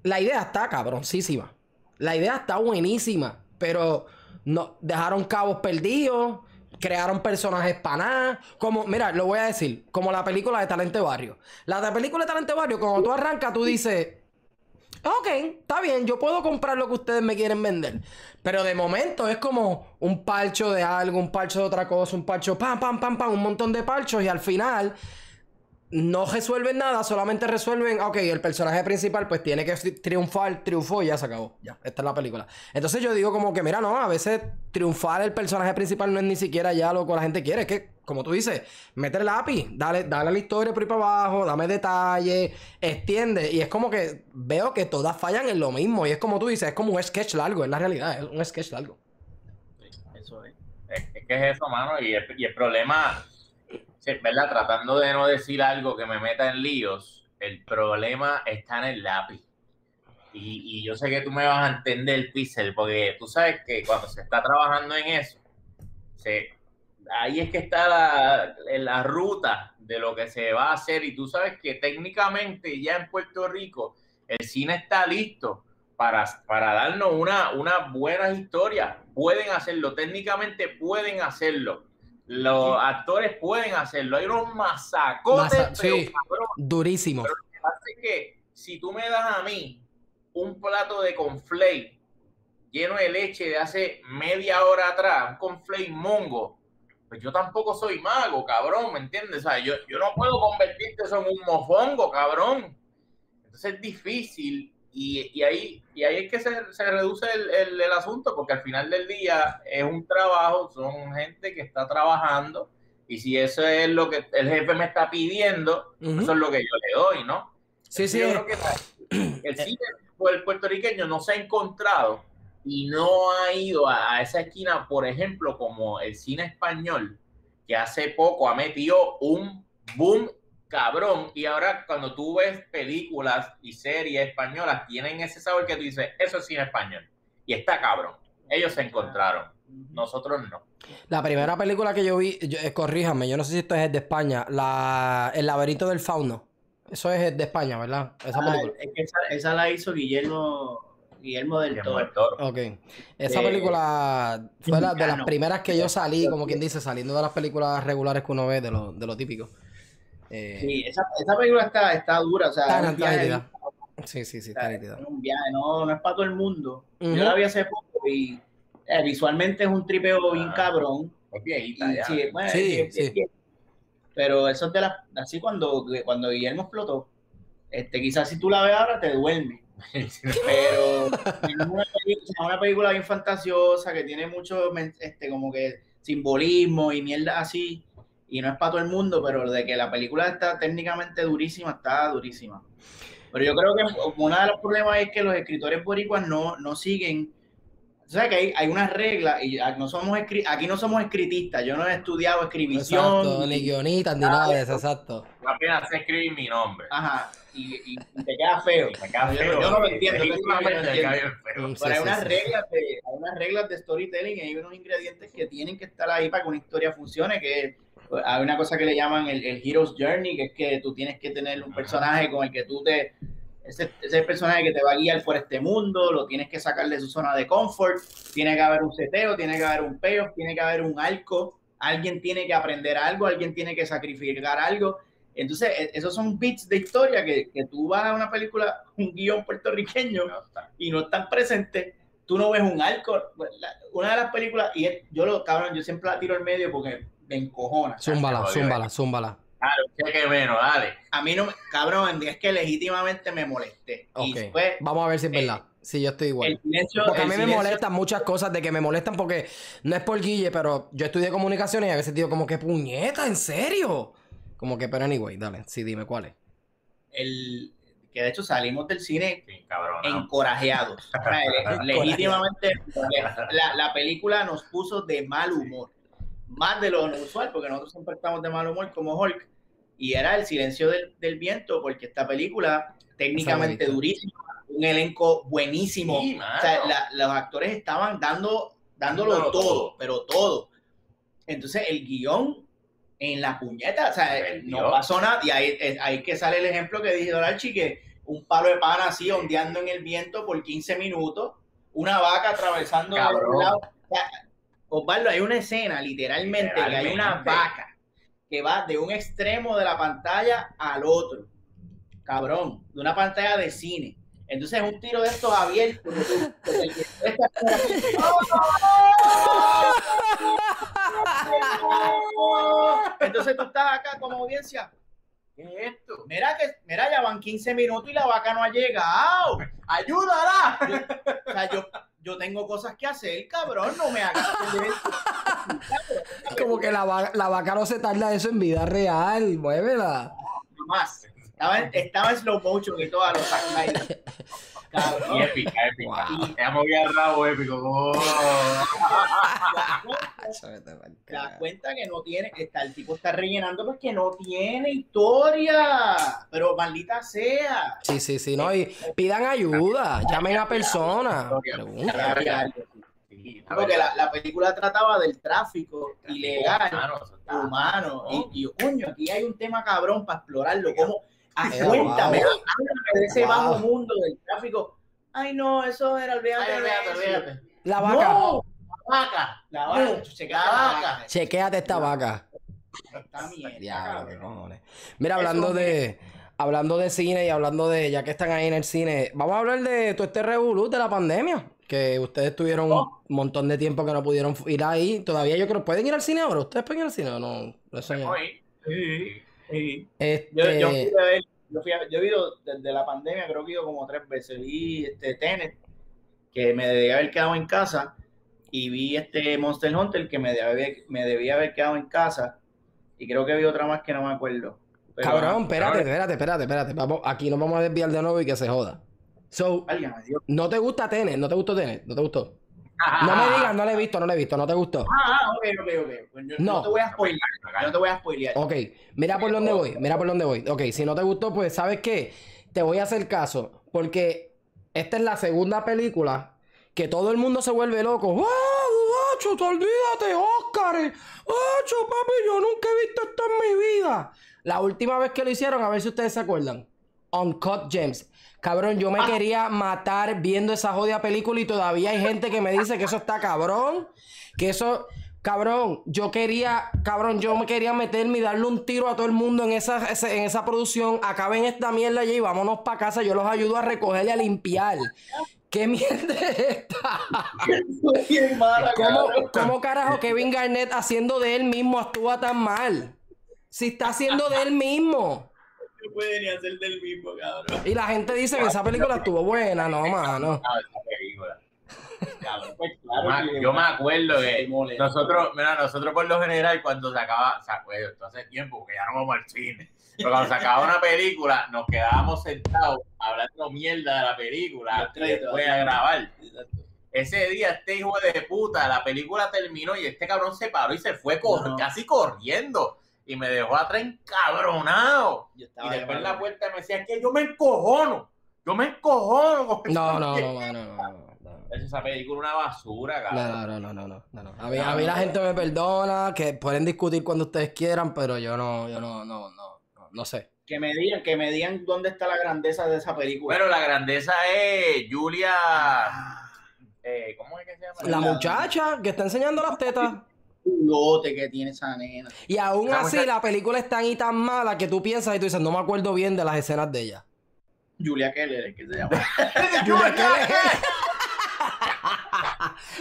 la idea está cabroncísima. La idea está buenísima, pero no, dejaron cabos perdidos, crearon personajes para nada. Como, mira, lo voy a decir, como la película de Talente Barrio. La de película de Talente Barrio, cuando tú arrancas, tú dices, Ok, está bien, yo puedo comprar lo que ustedes me quieren vender. Pero de momento es como un parcho de algo, un parcho de otra cosa, un parcho, pam, pam, pam, pam, un montón de parchos y al final no resuelven nada, solamente resuelven, ok, el personaje principal pues tiene que triunfar, triunfó y ya se acabó. Ya, esta es la película. Entonces yo digo como que, mira, no, a veces triunfar el personaje principal no es ni siquiera ya lo que la gente quiere, es que, como tú dices, mete el lápiz, dale, dale la historia por ahí para abajo, dame detalles, extiende. Y es como que veo que todas fallan en lo mismo. Y es como tú dices, es como un sketch largo, es la realidad, es un sketch largo. Eso es. Es, que es eso, mano, y y el problema ¿verdad? Tratando de no decir algo que me meta en líos, el problema está en el lápiz. Y, y yo sé que tú me vas a entender, Pixel, porque tú sabes que cuando se está trabajando en eso, se, ahí es que está la, la ruta de lo que se va a hacer. Y tú sabes que técnicamente ya en Puerto Rico el cine está listo para, para darnos una, una buena historia. Pueden hacerlo, técnicamente pueden hacerlo. Los actores pueden hacerlo. Hay unos masacotes, Masa- pero, sí. cabrón, Durísimo. pero lo que pasa es que si tú me das a mí un plato de conflay lleno de leche de hace media hora atrás, un conflay mongo, pues yo tampoco soy mago, cabrón, ¿me entiendes? O sea, yo, yo no puedo convertirte eso en un mofongo, cabrón. Entonces es difícil y, y ahí, y ahí es que se, se reduce el, el- el asunto, porque al final del día es un trabajo, son gente que está trabajando y si eso es lo que el jefe me está pidiendo, eso es lo que yo le doy, ¿no? Sí, sí. Yo creo que [clears throat] el cine el puertorriqueño no se ha encontrado y no ha ido a, a esa esquina, por ejemplo, como el cine español, que hace poco ha metido un boom cabrón. Y ahora cuando tú ves películas y series españolas, tienen ese sabor que tú dices, eso es cine español. Y está cabrón. Ellos se encontraron, nosotros no. La primera película que yo vi, yo- eh, corríjame, yo no sé si esto es de España, la, El laberinto del fauno. Eso es de España, ¿verdad? Esa Ah, película. es que esa, esa la hizo Guillermo, Guillermo del Guillermo Toro. Ok. Esa Eh, película fue la, de las primeras que yo salí, como quien dice, saliendo de las películas regulares que uno ve, de lo, de lo típico. Eh, Sí, esa, esa película está, está dura, o sea, Está es un nítida, sí, sí, sí, o sea, está nítida. es un viaje, no, no es para todo el mundo. Ujú. Yo la vi hace poco y eh, visualmente es un tripeo bien Ah. cabrón. Es Y, viejita ya. sí, bueno, Sí, es- es- sí. es- Pero eso es de las, así cuando, cuando Guillermo explotó, este, quizás si tú la ves ahora te duerme. [laughs] Pero es una película, una película bien fantasiosa que tiene mucho este, como que simbolismo y mierda así. Y no es para todo el mundo, pero de que la película está técnicamente durísima, está durísima. Pero yo creo que uno de los problemas es que los escritores boricuas no, no siguen. O sea que hay, hay unas reglas y no somos escri- aquí no somos escritistas. Yo no he estudiado escribición. Exacto, ni guionistas, ni nada de eso, exacto. Yo apenas sé escribir mi nombre. Ajá, y, y- y te queda feo. [laughs] Me queda feo. yo no lo entiendo, yo no lo me entiendo. sí, Pero hay unas sí. reglas de, hay unas reglas de storytelling y hay unos ingredientes que tienen que estar ahí para que una historia funcione, que pues, hay una cosa que le llaman el, el Hero's Journey, que es que tú tienes que tener un personaje con el que tú te... Ese, ese personaje que te va a guiar por este mundo, lo tienes que sacar de su zona de confort, tiene que haber un seteo, tiene que haber un payoff, tiene que haber un arco, alguien tiene que aprender algo, alguien tiene que sacrificar algo. Entonces, e- esos son bits de historia que, que tú vas a una película, un guion puertorriqueño, y no están presentes, tú no ves un arco. La- Una de las películas, y yo lo, cabrón, yo siempre la tiro al medio porque me encojona. Zúmbala, jodió, zúmbala, zúmbala. Claro, cheque menos, dale. A mí no, me- cabrón, es que legítimamente me molesté. Y vamos a ver si es verdad. Si yo estoy igual. silencio, Porque a mí me molestan muchas cosas de que me molestan porque no es por Guille, pero yo estudié comunicaciones y a veces digo como que puñeta, ¿en serio? Como que, pero anyway, dale, sí, dime cuál es. el- que de hecho salimos del cine Sí, cabrón. ¿no? encorajeados. [laughs] Legítimamente, la, la película nos puso de mal humor. Más de lo usual, porque nosotros siempre estamos de mal humor como Hulk. Y era el silencio del, del viento, porque esta película, técnicamente durísima, un elenco buenísimo. Sí. O sea, la- los actores estaban dando, dándolo todo, todo. pero todo. Entonces, el guion en la puñeta, o sea, Perdió. no pasó nada. Y ahí, es- ahí que sale el ejemplo que dije Dorachi, que un palo de pana así ondeando en el viento por 15 minutos, una vaca atravesando de. O sea, Osvaldo, hay una escena literalmente, que hay una vaca que va de un extremo de la pantalla al otro. Cabrón, de una pantalla de cine. Entonces es un tiro de estos abiertos. [laughs] Entonces tú estás acá como audiencia. ¿Qué es esto? Mira que, mira, ya van 15 minutos y la vaca no ha llegado. ¡Ayúdala! O sea, yo, yo tengo cosas que hacer, cabrón. No me hagas Como que la, la vaca no se tarda eso en vida real, muévela. más. Estaba en, estaba en slow motion y todo a los Y épica, épica. Y te amo bien rabo épico. Oh. Te das cuenta que no tiene, está, el tipo está rellenando pues que no tiene historia, pero maldita sea. Sí, sí, sí, no, y pidan ayuda, llamen a personas. Porque la, la, película trataba del tráfico ilegal humano. Y, y, coño, aquí hay un tema cabrón para explorarlo. Ah, cuéntame, de ese bajo mundo del tráfico. Ay, no, eso era, olvídate, olvídate, La vaca. No, la vaca. La vaca. Chequeate, la vaca. Chequeate esta vaca. Mira, hablando de hablando de cine y hablando de, ya que están ahí en el cine, vamos a hablar de todo este revolut de la pandemia que ustedes tuvieron un montón de tiempo que no pudieron ir ahí. Todavía yo creo, ¿pueden ir al cine ahora? ¿Ustedes pueden ir al cine o no? Sí, sí. Este... Yo, yo, fui a ver, yo, fui a, yo he ido desde la pandemia, creo que he ido como tres veces. Vi este Tenet, que me debía haber quedado en casa, y vi este Monster Hunter, que me debía, me debía haber quedado en casa, y creo que vi otra más que no me acuerdo. Cabrón, espérate, espérate, espérate, espérate. Vamos, aquí nos vamos a desviar de nuevo y que se joda. So, ¿no te gusta Tenet? ¿No te gustó Tenet? ¿No te gustó? No me [laughs] digas, no le he visto, no le he visto, no te gustó. Ah, ah ok, ok, ok. Pues no. te voy a spoilear. No te voy a spoilear. Ok, mira por dónde voy, mira por dónde voy. Ok, si no te gustó, pues, ¿sabes qué? Te voy a hacer caso. Porque esta es la segunda película que todo el mundo se vuelve loco. ¡Ah, Guacho, te olvídate, Oscar! ¡Acho, papi, yo nunca he visto esto en mi vida! La última vez que lo hicieron, a ver si ustedes se acuerdan. Uncut James. Cabrón, yo me ah. quería matar viendo esa jodida película y todavía hay gente que me dice que eso está cabrón. Que eso, cabrón, yo quería, cabrón, yo me quería meterme y darle un tiro a todo el mundo en esa, en esa producción. Acaben esta mierda allí y vámonos para casa. Yo los ayudo a recoger y a limpiar. ¿Qué mierda es esta? [laughs] ¿Cómo, ¿Cómo carajo Kevin Garnett haciendo de él mismo actúa tan mal? Si está haciendo de él mismo no puede ni hacer del mismo, cabrón. Y la gente dice que esa película estuvo buena, no, mano. Pues, yo me acuerdo que nosotros, mira, nosotros por lo general cuando se acaba, se acuerda, esto hace tiempo que ya no vamos al cine, pero cuando se acaba una película nos quedábamos sentados hablando mierda de la película y después a grabar. Ese día este hijo de puta, la película terminó y este cabrón se paró y se fue casi corriendo y me dejó atrás encabronado. Y después en la puerta me decía que yo me encojono. Yo me encojono. No, no, no, no, no, no. Esa película una basura, cabrón. No, no, no, no, no. A mí, a mí la gente me perdona, que pueden discutir cuando ustedes quieran, pero yo no, yo no, no, no, no, sé. Que me digan, que me digan dónde está la grandeza de esa película. Pero la grandeza es Julia. Ah. Eh, ¿Cómo es que se llama? La muchacha que está enseñando las tetas que tiene esa nena. Y aún así, la película es tan y tan mala que tú piensas y tú dices, no me acuerdo bien de las escenas de ella. Julia Keller, ¿qué se llama? [laughs] Julia Keller.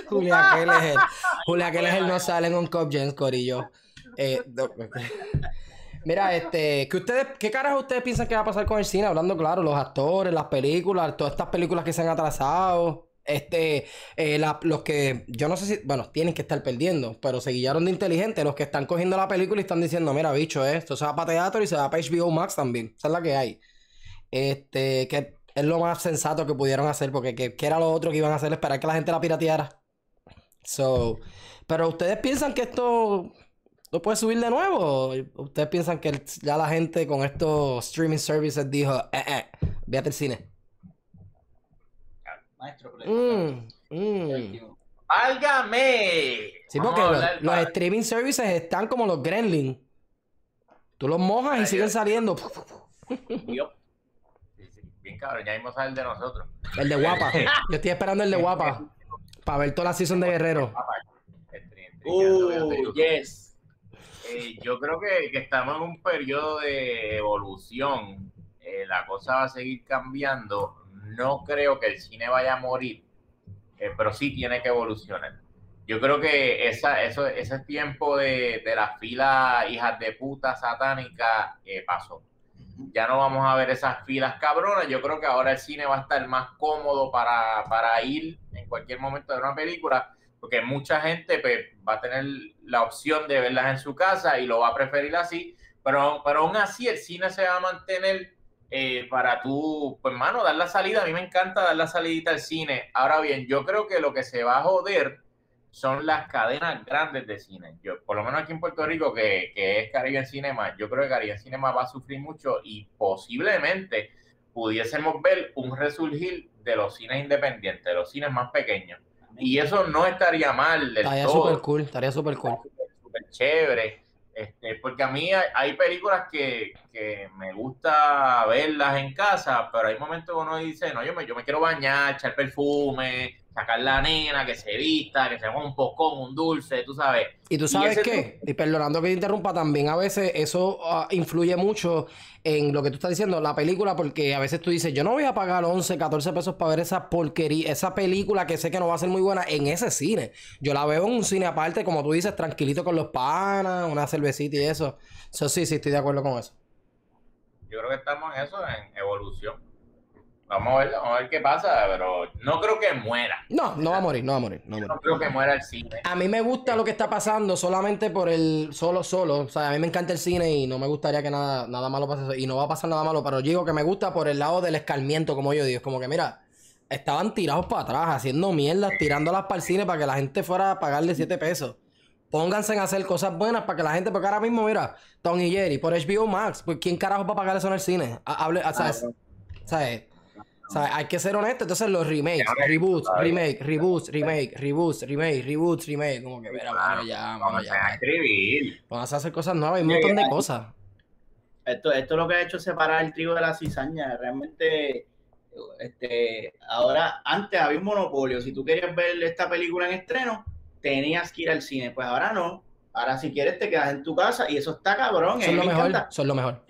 [laughs] Julia Keller. Julia Keller no sale en un Cop James Corillo. Eh, Mira, este, ¿qué ustedes, qué caras ustedes piensan que va a pasar con el cine? Hablando claro, los actores, las películas, todas estas películas que se han atrasado. Este, eh, los que, yo no sé si, bueno, tienen que estar perdiendo, pero se guiaron de inteligente, los que están cogiendo la película y están diciendo, mira, bicho, esto se va para teatro y se va para HBO Max también. Esa es la que hay. Este, que es lo más sensato que pudieron hacer, porque que, era lo otro que iban a hacer, esperar que la gente la pirateara. So, pero ustedes piensan que esto no puede subir de nuevo. ¿Ustedes piensan que ya la gente con estos streaming services dijo, eh, eh, el cine? Maestro. Mm, mm. ¡Válgame! Sí, porque los, streaming services están como los gremlins. Tú los mojas y siguen saliendo. Bien cabrón, ya vimos el de nosotros. El de guapa. [laughs] Yo estoy esperando el de guapa. Para ver toda la season de Guerrero. Uh, yes. Eh, yo creo que, que, estamos en un periodo de evolución. Eh, la cosa va a seguir cambiando no creo que el cine vaya a morir, eh, pero sí tiene que evolucionar. Yo creo que esa, eso, ese tiempo de, de la fila hijas de puta satánica eh, pasó. Ya no vamos a ver esas filas cabronas. Yo creo que ahora el cine va a estar más cómodo para, para ir en cualquier momento de una película, porque mucha gente pues, va a tener la opción de verlas en su casa y lo va a preferir así, pero, pero aún así el cine se va a mantener eh, para tú, pues mano, dar la salida. A mí me encanta dar la salidita al cine. Ahora bien, yo creo que lo que se va a joder son las cadenas grandes de cine. Yo, por lo menos aquí en Puerto Rico, que, que es Caribbean Cinema, yo creo que Caribbean Cinema va a sufrir mucho y posiblemente pudiésemos ver un resurgir de los cines independientes, de los cines más pequeños. Y eso no estaría mal del Estaría súper cool, estaría súper cool. súper chévere. Este, porque a mí hay, hay películas que, que me gusta verlas en casa, pero hay momentos que uno dice, no, yo me, yo me quiero bañar, echar perfume, sacar la nena, que se vista, que se haga un pocón, un dulce, tú sabes. Y tú sabes ese qué, y perdonando que te interrumpa, también a veces eso ah, influye mucho en lo que tú estás diciendo, la película, porque a veces tú dices, yo no voy a pagar 11, 14 pesos para ver esa porquería, esa película que sé que no va a ser muy buena en ese cine. Yo la veo en un cine aparte, como tú dices, tranquilito con los panas, una cervecita y eso. Eso sí, sí, estoy de acuerdo con eso. Yo creo que estamos en eso, en evolución. Vamos a ver, vamos a ver qué pasa, pero no creo que muera. No, no va a morir, no va a morir, no va a morir. No creo que muera el cine. A mí me gusta lo que está pasando solamente por el solo, solo. O sea, a mí me encanta el cine y no me gustaría que nada, nada malo pase. Y no va a pasar nada malo, pero yo digo que me gusta por el lado del escarmiento, como yo digo. Es como que, mira, estaban tirados para atrás, haciendo mierdas, tirándolas para el cine para que la gente fuera a pagarle 7 pesos. Pónganse en hacer cosas buenas para que la gente, porque ahora mismo, mira, Tom y Jerry, por HBO Max, pues ¿quién carajo va a pagar eso en el cine? Ha- Hable, o sea, es- ¿sabes? O sea, hay que ser honesto. Entonces, los remakes, reboots, remake, reboots, remake, reboots, remake, reboots, remake. Como que, mira, mano, ya, mano, Vamos a ya. escribir. Vamos a hacer cosas nuevas, hay un montón de cosas. Esto, esto es lo que ha hecho separar el trigo de la cizaña. Realmente, este, ahora, antes había un monopolio. Si tú querías ver esta película en estreno, tenías que ir al cine. Pues ahora no. Ahora, si quieres, te quedas en tu casa y eso está cabrón. Son lo me mejor, encanta. son lo mejor.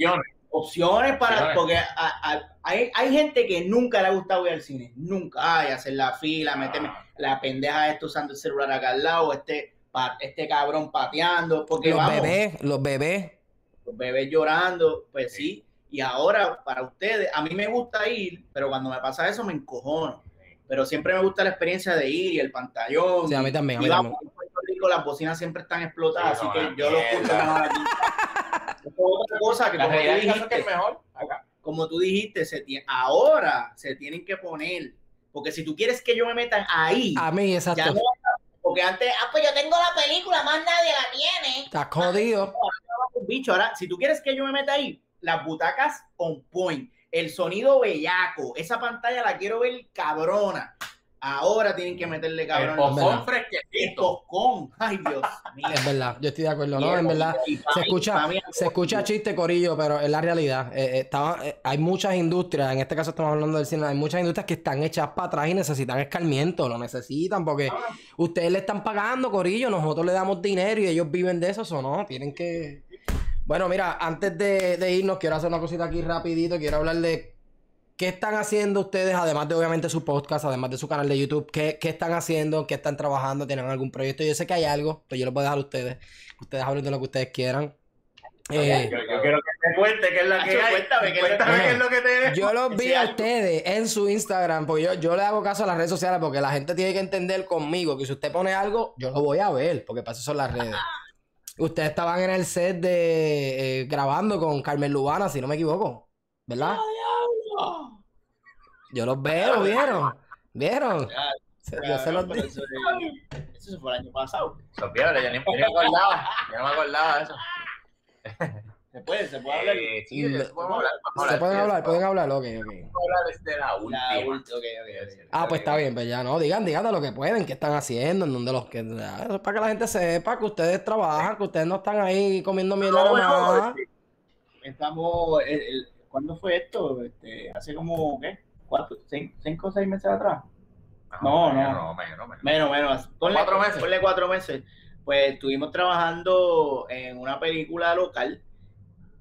Opciones para. Opciones. Porque a- a- hay, hay gente que nunca le ha gustado ir al cine. Nunca. Ay, hacer la fila, meterme la pendeja esta usando el celular acá al lado, este, pa- este cabrón pateando. Porque Los vamos, bebés, los bebés. los bebés llorando, pues sí. Y ahora, para ustedes, a mí me gusta ir, pero cuando me pasa eso me encojono. Pero siempre me gusta la experiencia de ir y el pantallón. Sí, a mí también, a mí y también. vamos, en Puerto Rico las bocinas siempre están explotadas, Sí, así no, que yo lo escucho mejor aquí. [laughs] Eso es otra cosa que La realidad es que es mejor acá. Como tú dijiste, se ahora se tienen que poner, porque si tú quieres que yo me metan ahí, A mí, ya exacto. no, porque antes, ah, pues yo tengo la película, más nadie la tiene. Está jodido. bicho, ahora, si tú quieres que yo me meta ahí, las butacas on point, el sonido bellaco, esa pantalla la quiero ver cabrona. Ahora tienen que meterle cabrón. El fresquecito. coscón. Ay, Dios mío. Es verdad, yo estoy de acuerdo, ¿no? En verdad. Se escucha, se escucha chiste, Corillo, pero es la realidad. Eh, eh, estaba- eh, hay muchas industrias, en este caso estamos hablando del cine, hay muchas industrias que están hechas para atrás y necesitan escarmiento, lo necesitan porque ustedes le están pagando, Corillo, nosotros le damos dinero y ellos viven de eso, o no, tienen que... Bueno, mira, antes de, de irnos, quiero hacer una cosita aquí rapidito, quiero hablar de qué están haciendo ustedes, además de obviamente su podcast, además de su canal de YouTube, qué, qué están haciendo, qué están trabajando, tienen algún proyecto. Yo sé que hay algo, pero yo lo puedo dejar a ustedes, ustedes hablen de lo que ustedes quieran. Eh, Yo, yo quiero que te cuente qué es lo que Nacho, hay. cuéntame, ¿qué es lo que Cuéntame hay? qué es lo que te Yo los vi a ustedes en su Instagram, porque yo, yo le hago caso a las redes sociales, porque la gente tiene que entender conmigo que si usted pone algo, yo lo voy a ver, porque para eso son las redes. Ustedes estaban en el set de eh, grabando con Carmen Lubana, si no me equivoco, ¿verdad? Yo los veo, ¿vieron? ¿Vieron? Se- Yo se los Eso, eso fue el año pasado. Es fiebre, yo ni, yo ni me acordaba. Yo no me acordaba de eso. Se puede, se puede hablar. Eh, sí, ¿Se pueden hablar? ¿Pueden hablar? Ok, ok. hablar la última. Ah, pues está bien, pues ya no, digan, digan de lo que pueden, qué están haciendo, en donde los que. Eso es para que la gente sepa que ustedes trabajan, que ustedes no están ahí comiendo mierda No, nada este, Estamos, el- el- ¿cuándo fue esto? Este, hace como, ¿qué? ¿Cuatro, cinco, cinco o seis meses atrás? No, no. no, menos, menos. Menos, menos. Ponle, Cuatro meses. Ponle cuatro meses. Pues estuvimos trabajando en una película local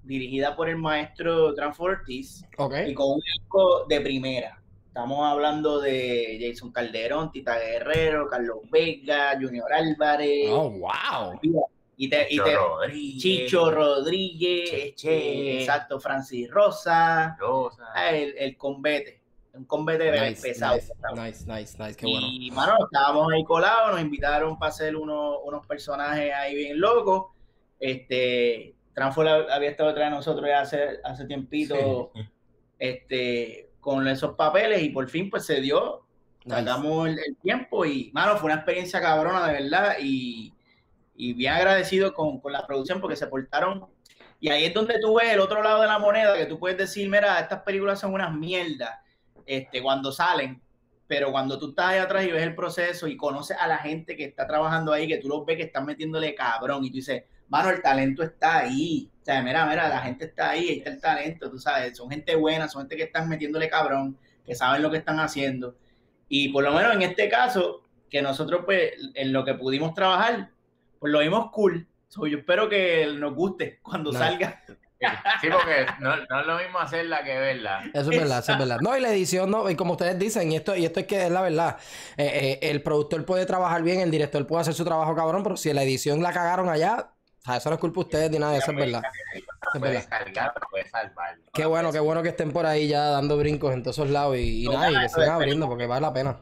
dirigida por el maestro Transfor Ortiz Ok. y con un elenco de primera. Estamos hablando de Jason Calderón, Tita Guerrero, Carlos Vega, Junior Álvarez, Oh, wow. Y te, y Chicho te- Rodríguez, Chicho Rodríguez, Cheche. este, exacto, Francis Rosa, Rosa. ah, el, el combate, un combate Nice, pesado. nice, nice, nice, nice, qué bueno. Y, mano, estábamos ahí colados, nos invitaron para hacer uno- unos personajes ahí bien locos. Este, Transfor había estado detrás de nosotros ya hace, hace tiempito este, con esos papeles y por fin pues se dio, Nice. sacamos el, el tiempo y, mano, fue una experiencia cabrona de verdad y, y bien agradecido con, con la producción porque se portaron. Y ahí es donde tú ves el otro lado de la moneda, que tú puedes decir, mira, estas películas son unas mierdas este, cuando salen, pero cuando tú estás ahí atrás y ves el proceso y conoces a la gente que está trabajando ahí, que tú los ves que están metiéndole cabrón y tú dices, mano, el talento está ahí. O sea, mira, mira, la gente está ahí, ahí está el talento, tú sabes, son gente buena, son gente que están metiéndole cabrón, que saben lo que están haciendo. Y por lo menos en este caso, que nosotros pues en lo que pudimos trabajar, pues lo vimos cool. So, yo espero que nos guste cuando salga. Sí, porque no, no es lo mismo hacerla que verla. Eso es verdad, eso es verdad. No, y la edición, no, y como ustedes dicen, y esto, y esto es que es la verdad. eh, eh, el productor puede trabajar bien, el director puede hacer su trabajo cabrón, pero si la edición la cagaron allá, o sea, eso no es culpa de ustedes ni nada, eso es verdad. Qué bueno, qué bueno que estén por ahí ya dando brincos en todos esos lados y, y nada, y que sigan abriendo porque vale la pena.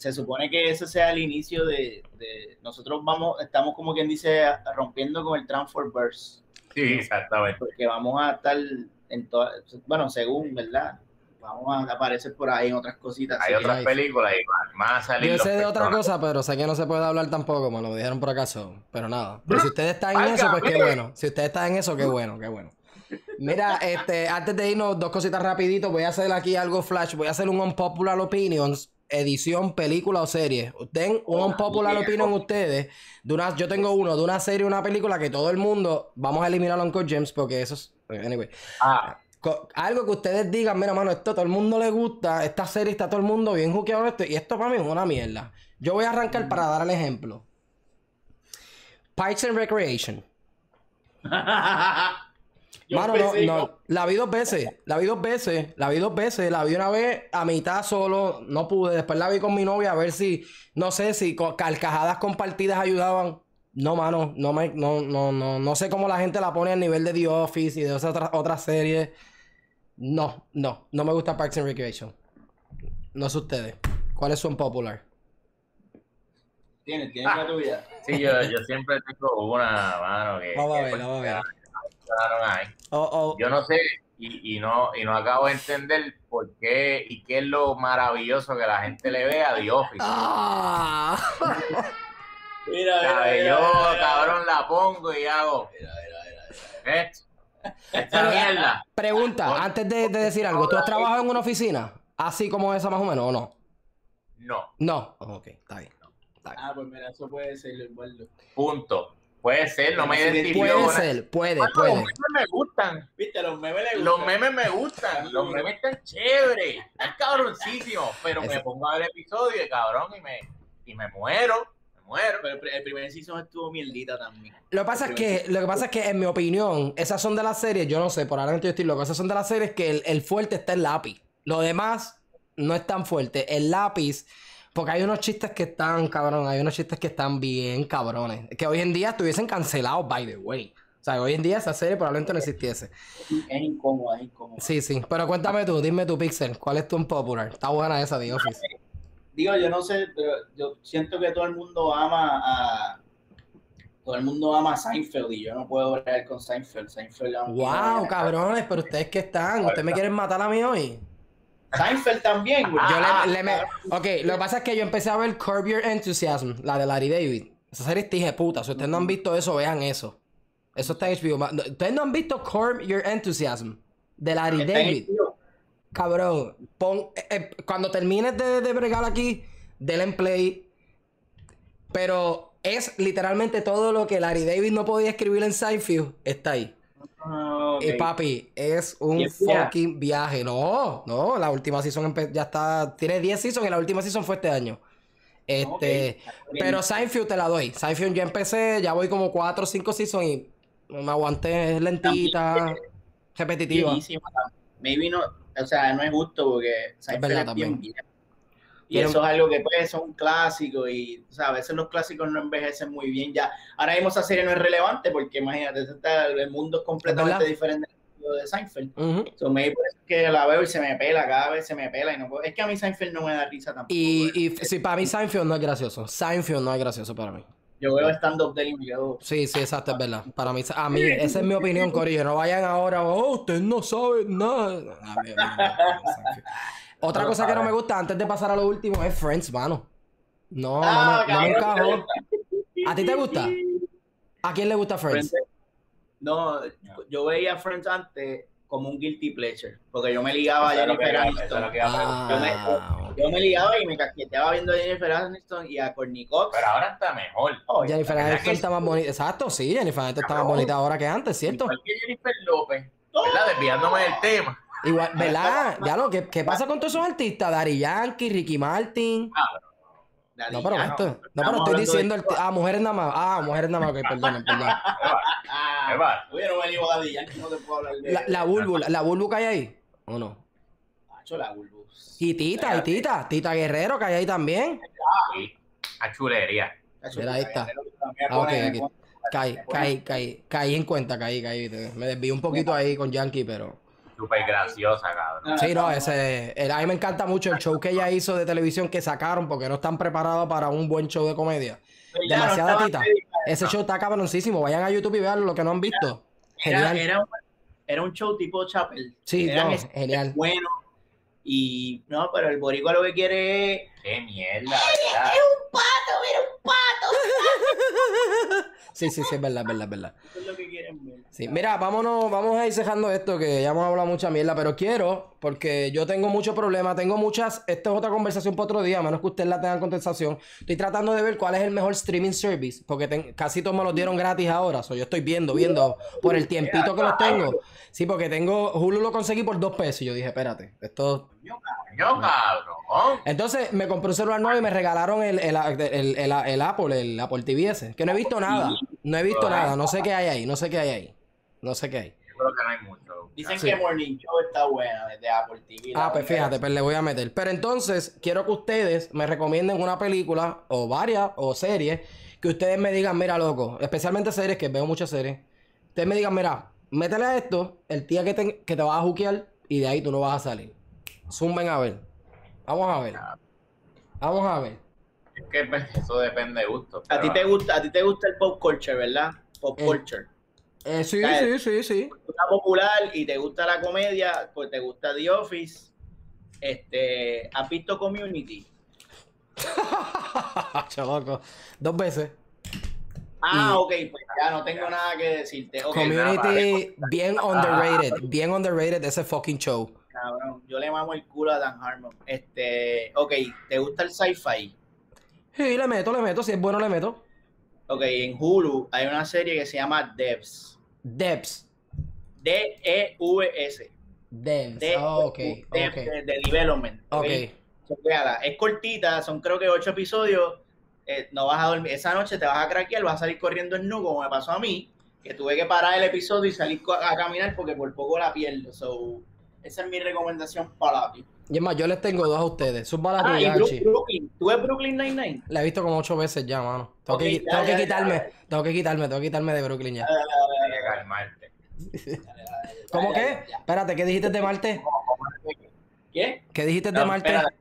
Se supone que ese sea el inicio de, de- nosotros vamos, estamos como quien dice rompiendo con el Transformers, Sí, exactamente. porque vamos a estar en todas, bueno, según, ¿verdad? Vamos a aparecer por ahí en otras cositas. Hay otras películas y a salir. Yo sé de otra cosa, pero sé que no se puede hablar tampoco, me lo dijeron por acaso. Pero nada. Pero si ustedes están en eso, pues qué bueno. Si ustedes están en eso, qué bueno, qué bueno. Mira, este, antes de irnos, dos cositas rapidito, voy a hacer aquí algo flash, voy a hacer un unpopular opinions, edición, película o serie. Den un viejo. opinion ustedes. De una, yo tengo uno, de una serie, una película que todo el mundo, vamos a eliminar a Uncle James porque eso es, anyway. Ah, Co- algo que ustedes digan, mira, mano, esto a todo el mundo le gusta, esta serie está todo el mundo bien juqueado esto, y esto para mí es una mierda. Yo voy a arrancar para dar el ejemplo. Parks and Recreation. [laughs] Yo Mano, no, no, la vi dos veces, la vi dos veces, la vi dos veces, la vi una vez a mitad solo, no pude, después la vi con mi novia a ver si, no sé, si con carcajadas compartidas ayudaban. No, mano, no me, no, no, no, no sé cómo la gente la pone al nivel de The Office y de esas otras, otras series. No, no, no me gusta Parks and Recreation. No sé ustedes. ¿Cuál es su popular? Tienes, tienes la tuya. sí, yo, yo siempre tengo una, mano, que. Vamos a ver, vamos a ver. Mencionaron ahí. Oh, oh. Yo no sé y, y no, y no acabo de entender por qué y qué es lo maravilloso que la gente le ve a The Office. Ah. [laughs] Mira, mira, Yo, mira, mira. cabrón, la pongo y hago. Esto. Esta mierda. Pregunta, antes de, de decir algo, ¿tú has trabajado en una oficina? Así como esa más o menos, ¿o no? No. No. Ok, está bien. Ah, pues mira, eso puede ser el guardo. Punto. Puede ser, no me identifico Puede ser, puede, Bueno, puede. Los memes me gustan. Viste, los memes Los gustan. memes me gustan. Los memes están chéveres. Están cabroncísimos. Pero me pongo a ver el episodio y cabrón y me, y me muero. Me muero. Pero el, primer season estuvo mierdita también. Lo que pasa es que, lo que pasa es que, en mi opinión, esas son de las series, yo no sé, por ahora yo estoy loco, esas son de las series que el, el fuerte está el lápiz. Lo demás no es tan fuerte. El lápiz, porque hay unos chistes que están, cabrón, hay unos chistes que están bien cabrones. Que hoy en día estuviesen cancelados, by the way. O sea, hoy en día esa serie probablemente no existiese. Es incómodo, es incómodo. Sí, sí. Pero cuéntame tú, dime tu Pixel, ¿cuál es tu unpopular? Está buena esa The Office. Digo, yo no sé, pero yo siento que todo el mundo ama a. Todo el mundo ama a Seinfeld y yo no puedo ver con Seinfeld. Seinfeld Wow, cabrones, pero ustedes que están, ustedes me quieren matar a mí hoy. Seinfeld también, güey. Yo Ah, le, le me... Ok, lo que pasa es que yo empecé a ver Curb Your Enthusiasm, la de Larry David. Esa serie está dije puta. Si ustedes no han visto eso, vean eso. Eso está en HBO. Ustedes no han visto Curb Your Enthusiasm de Larry David. Cabrón, pon, eh, eh, cuando termines de, de bregar aquí, denle en play. Pero es literalmente todo lo que Larry David no podía escribir en Seinfeld, está ahí. Ah, ok. Y papi, es un fucking viaje. No, no, la última season ya está. Tiene 10 seasons y la última season fue este año. Este. Pero Seinfeld te la doy. Seinfeld ya empecé, ya voy como 4 o 5 seasons y me aguanté, es lentita, repetitiva. Bienísima. Maybe no, o sea, no es justo porque Seinfeld verdad es bien también. viejo. Y Pero- eso es algo que pues son clásicos y o sea, a veces los clásicos no envejecen muy bien ya. Ahora mismo esa serie no es relevante porque imagínate, el mundo es completamente verdad. diferente del de Seinfeld. Ujú. So, maybe por eso es que la veo y se me pela, cada vez se me pela y no puedo- Es que a mí Seinfeld no me da risa tampoco. Y, y sí, para mí Seinfeld no es gracioso. Seinfeld no es gracioso para mí. Yo veo stand-up de él y me quedo. Sí, sí, exacto, es verdad. Para mí, a mí, esa es mi opinión, [laughs] Corillo. No vayan ahora, oh, ustedes no saben nada. A mí- a mí me. Otra cosa que no me gusta antes de pasar a lo último es Friends, mano. No, Ah, no, me, no me cabrón, encajó. ¿A ti te gusta? ¿A quién le gusta Friends? No, yo veía Friends antes como un guilty pleasure, porque yo me ligaba a Jennifer Aniston. Ah, Yo me ligaba y me casqueteaba viendo a Jennifer Aniston y a Courtney Cox. Pero ahora está mejor. Oh, Jennifer ¿verdad Aniston que está más bonita. Exacto, sí, Jennifer Aniston está más bonita ahora que antes, ¿cierto? Igual que Jennifer López, ¿verdad? Desviándome del tema. Igual, ¿verdad? Ya lo que ¿qué pasa con todos esos artistas? Dari Yankee, Ricky Martin. Daddy No, pero esto. No, pero estoy de- diciendo el. Ah, mujeres nada más. Ah, mujeres nada más. Ok, [laughs] perdón, [laughs] perdón. Ah, ¿Qué va? Oye, no me digo a Daddy Yankee, no te puedo hablar de La, la Bulbu, la, la Bulbu que hay ahí. ¿O no? Macho, la Bulbu. Y Tita, y Tita. Tita Guerrero que hay ahí también. Sí, a chulería. Mira, ahí está. Ah, ok, aquí. Caí, caí, caí. Caí en cuenta, caí, caí. Me desvié un poquito ahí con Yankee, pero. Súper graciosa, cabrón. Sí, no, ese. el- a mí me encanta mucho el show que ella hizo de televisión que sacaron porque no están preparados para un buen show de comedia. Ya Demasiada tita. Ese show está cabroncísimo. Vayan a YouTube y vean lo que no han visto. Era, Genial. era, un, era un show tipo Chapel. Sí, no, genial. Bueno. Y no, pero el boricua lo que quiere es. Qué mierda, ¿verdad? [laughs] Sí, sí, sí, es verdad, es verdad, es verdad. Eso es lo que quieren ver. Sí, mira, vámonos, vamos a ir cejando esto, que ya hemos hablado mucha mierda, pero quiero, porque yo tengo muchos problemas, tengo muchas, esta es otra conversación para otro día, a menos que ustedes la tengan en contestación. Estoy tratando de ver cuál es el mejor streaming service, porque casi todos me los dieron gratis ahora, so, yo estoy viendo, viendo, por el tiempito que los tengo. Sí, porque tengo, Hulu lo conseguí por dos pesos, y yo dije, espérate, esto... Yo, cabrón. Entonces me compré un celular nuevo y me regalaron el, el, el, el- el Apple, el Apple TV ese, que no he visto nada, no he visto nada, no sé qué hay ahí, no sé qué hay ahí, no sé qué hay. Yo creo que no hay mucho. Dicen Sí. que Morning Show está buena desde Apple TV. Ah, pues fíjate, pues le voy a meter. Pero entonces, quiero que ustedes me recomienden una película, o varias, o series, que ustedes me digan, mira, loco, especialmente series, que veo muchas series. Ustedes me digan, mira, métele a esto, el día que te, que te vas a juquear, y de ahí tú no vas a salir. Zumben a ver. Vamos a ver. Vamos a ver. Es que pues, eso depende de gusto. A ti te gusta, a ti te gusta el pop culture, ¿verdad? Pop Eh. culture. Eh, sí, Ah, sí, sí, sí. Está popular y te gusta la comedia, pues te gusta The Office. Este, ¿has visto Community? [laughs] Chaloco. Dos veces. Ah, Y- ok, pues ya no tengo nada que decirte. Community, bien underrated. Bien underrated ese fucking show. Cabrón, yo le mamo el culo a Dan Harmon. Este, ok, ¿te gusta el sci-fi? Sí, le meto, le meto. Si es bueno, le meto. Ok, en Hulu hay una serie que se llama Devs. Debs. D-E-V-S. Devs. De, Ah, ok, de, ok. de- de development. Ok. Chequéala. Es cortita, son creo que ocho episodios. eh, no vas a dormir. Esa noche te vas a craquear, vas a salir corriendo en nu, como me pasó a mí, que tuve que parar el episodio y salir a caminar porque por poco la pierdo. So, esa es mi recomendación para ti. Y es más, yo les tengo dos a ustedes. Suba la Ah, y. Brooklyn. ¿Tú ves Brooklyn Nine-Nine? La he visto como ocho veces ya, mano. Tengo, Ok, que, ya, tengo que ya, ya, quitarme, ya. tengo que quitarme, tengo que quitarme de Brooklyn ya. Que. ¿Cómo que? ya. Espérate, ¿qué dijiste de Marte? ¿Qué? ¿Qué dijiste de No, Marte? espérate,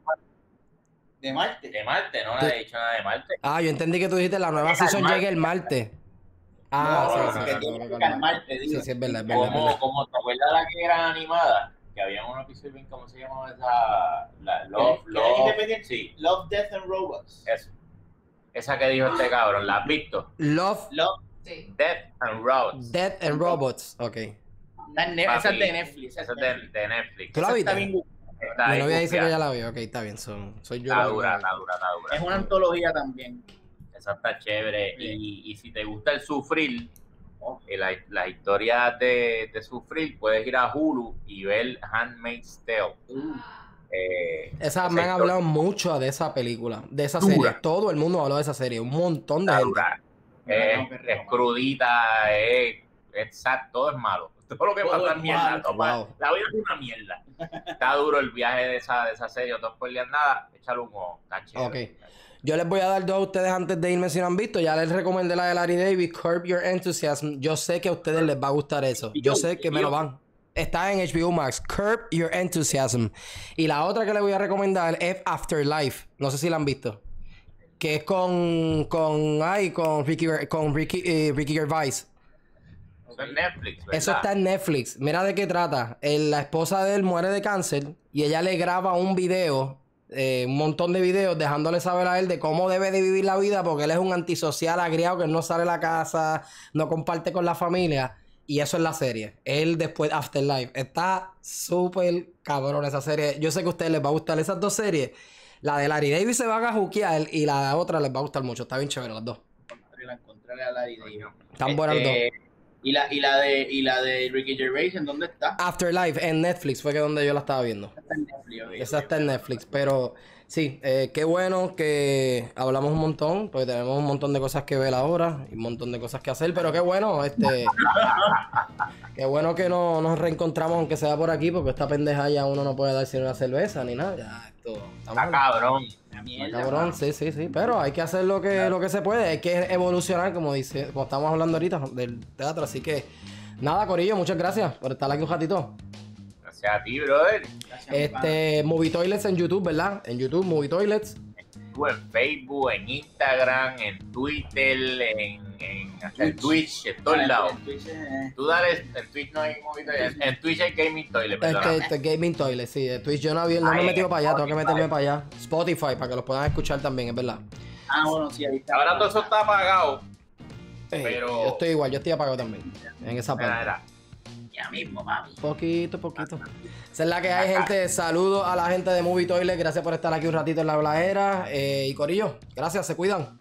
¿De Marte? De Marte, no le he dicho nada de Marte. Ah, yo entendí que tú dijiste la nueva season Marte. llega el martes. Ah, No, sí, no, sí, que sí, que es verdad, es verdad, como te acuerdas la que era animada, que había un episodio, bien, ¿cómo se llamaba esa? La Love, Que- que Love. independiente. Sí, Love, Death and Robots. eso. Esa que dijo este cabrón, ¿la has visto? Love, Love, Death and Robots. Death and Robots. Ok. la Papi, esa es de Netflix. Esa es de, de Netflix. ¿Tú la Esa viste? está Mi novia dice que ya la vio. Ok, está bien. son- soy yo. Está la- dura, está dura, está dura. Es una antología también. Esa está chévere. Sí. Y, y si te gusta el sufrir, eh, la- las historias de, de sufrir, puedes ir a Hulu y ver Handmaid's Tale. Uh, Eh, Esa, me han historia hablado mucho de esa película, de esa Dura. serie. Todo el mundo habló de esa serie. Un montón de gente. la Es, crudita, es, es sad, todo es malo. [laughs] Todo lo que Todo pasa es mierda. todo Wow. La vida es una mierda. Está duro el viaje de esa, de esa serie, no te spoileas nada, échale un ojo. Está chévere. Yo les voy a dar dos a ustedes antes de irme si no han visto. Ya les recomendé la de Larry David, Curb Your Enthusiasm. Yo sé que a ustedes les va a gustar eso. Yo sé que me lo van. Está en HBO Max, Curb Your Enthusiasm. Y la otra que les voy a recomendar es Afterlife. No sé si la han visto. que es con con ay con Ricky con Ricky eh, Ricky Gervais. Netflix. Eso está en Netflix. Mira de qué trata. El- la esposa de él muere de cáncer y ella le graba un video, eh, un montón de videos, dejándole saber a él de cómo debe de vivir la vida porque él es un antisocial agriado que no sale de la casa, no comparte con la familia. Y eso es la serie. Él después, Afterlife. Está súper cabrón esa serie. Yo sé que a ustedes les va a gustar esas dos series. La de Larry David se van a juquear y la otra les va a gustar mucho. Está bien chévere las dos. La a Larry. Están buenas las dos. Y la, y, la de, y la de Ricky Gervais, ¿en dónde está? Afterlife en Netflix fue que donde yo la estaba viendo. Está en Netflix. Esa está en Netflix, pero sí, eh, qué bueno que hablamos un montón, porque tenemos un montón de cosas que ver ahora y un montón de cosas que hacer, pero qué bueno, este, [laughs] qué bueno que no, nos reencontramos aunque sea por aquí, porque esta pendeja ya uno no puede darse ni una cerveza ni nada, ya esto Está cabrón. Está mierda, cabrón, sí, sí, sí, pero hay que hacer lo que, lo que se puede, hay que evolucionar, como dice, como estamos hablando ahorita del teatro, así que nada, Corillo, muchas gracias por estar aquí un ratito. Gracias a ti, brother. Gracias. Este, Movie Toilets en YouTube, ¿verdad? En YouTube, Movie Toilets. En Facebook, en Instagram, en Twitter, en, en hasta en Twitch, en todos lados. Twitch, eh, Tú dale, en Twitch no hay movida, en, en Twitch hay Gaming Toilet, Este, ¿verdad? este Gaming Toilet, sí, de Twitch yo no, había, no me he metido para allá, tengo que meterme para allá. Spotify, para que los puedan escuchar también, es verdad. Ah, bueno, sí, ahí está. Ahora todo eso está apagado. Eh, Pero- Yo estoy igual, yo estoy apagado también. En esa parte. Ya mismo, mami. Poquito, poquito. Esa es la que hay, gente. Saludos a la gente de Movie Toilet. Gracias por estar aquí un ratito en la bladera. Eh, y Corillo, gracias, se cuidan.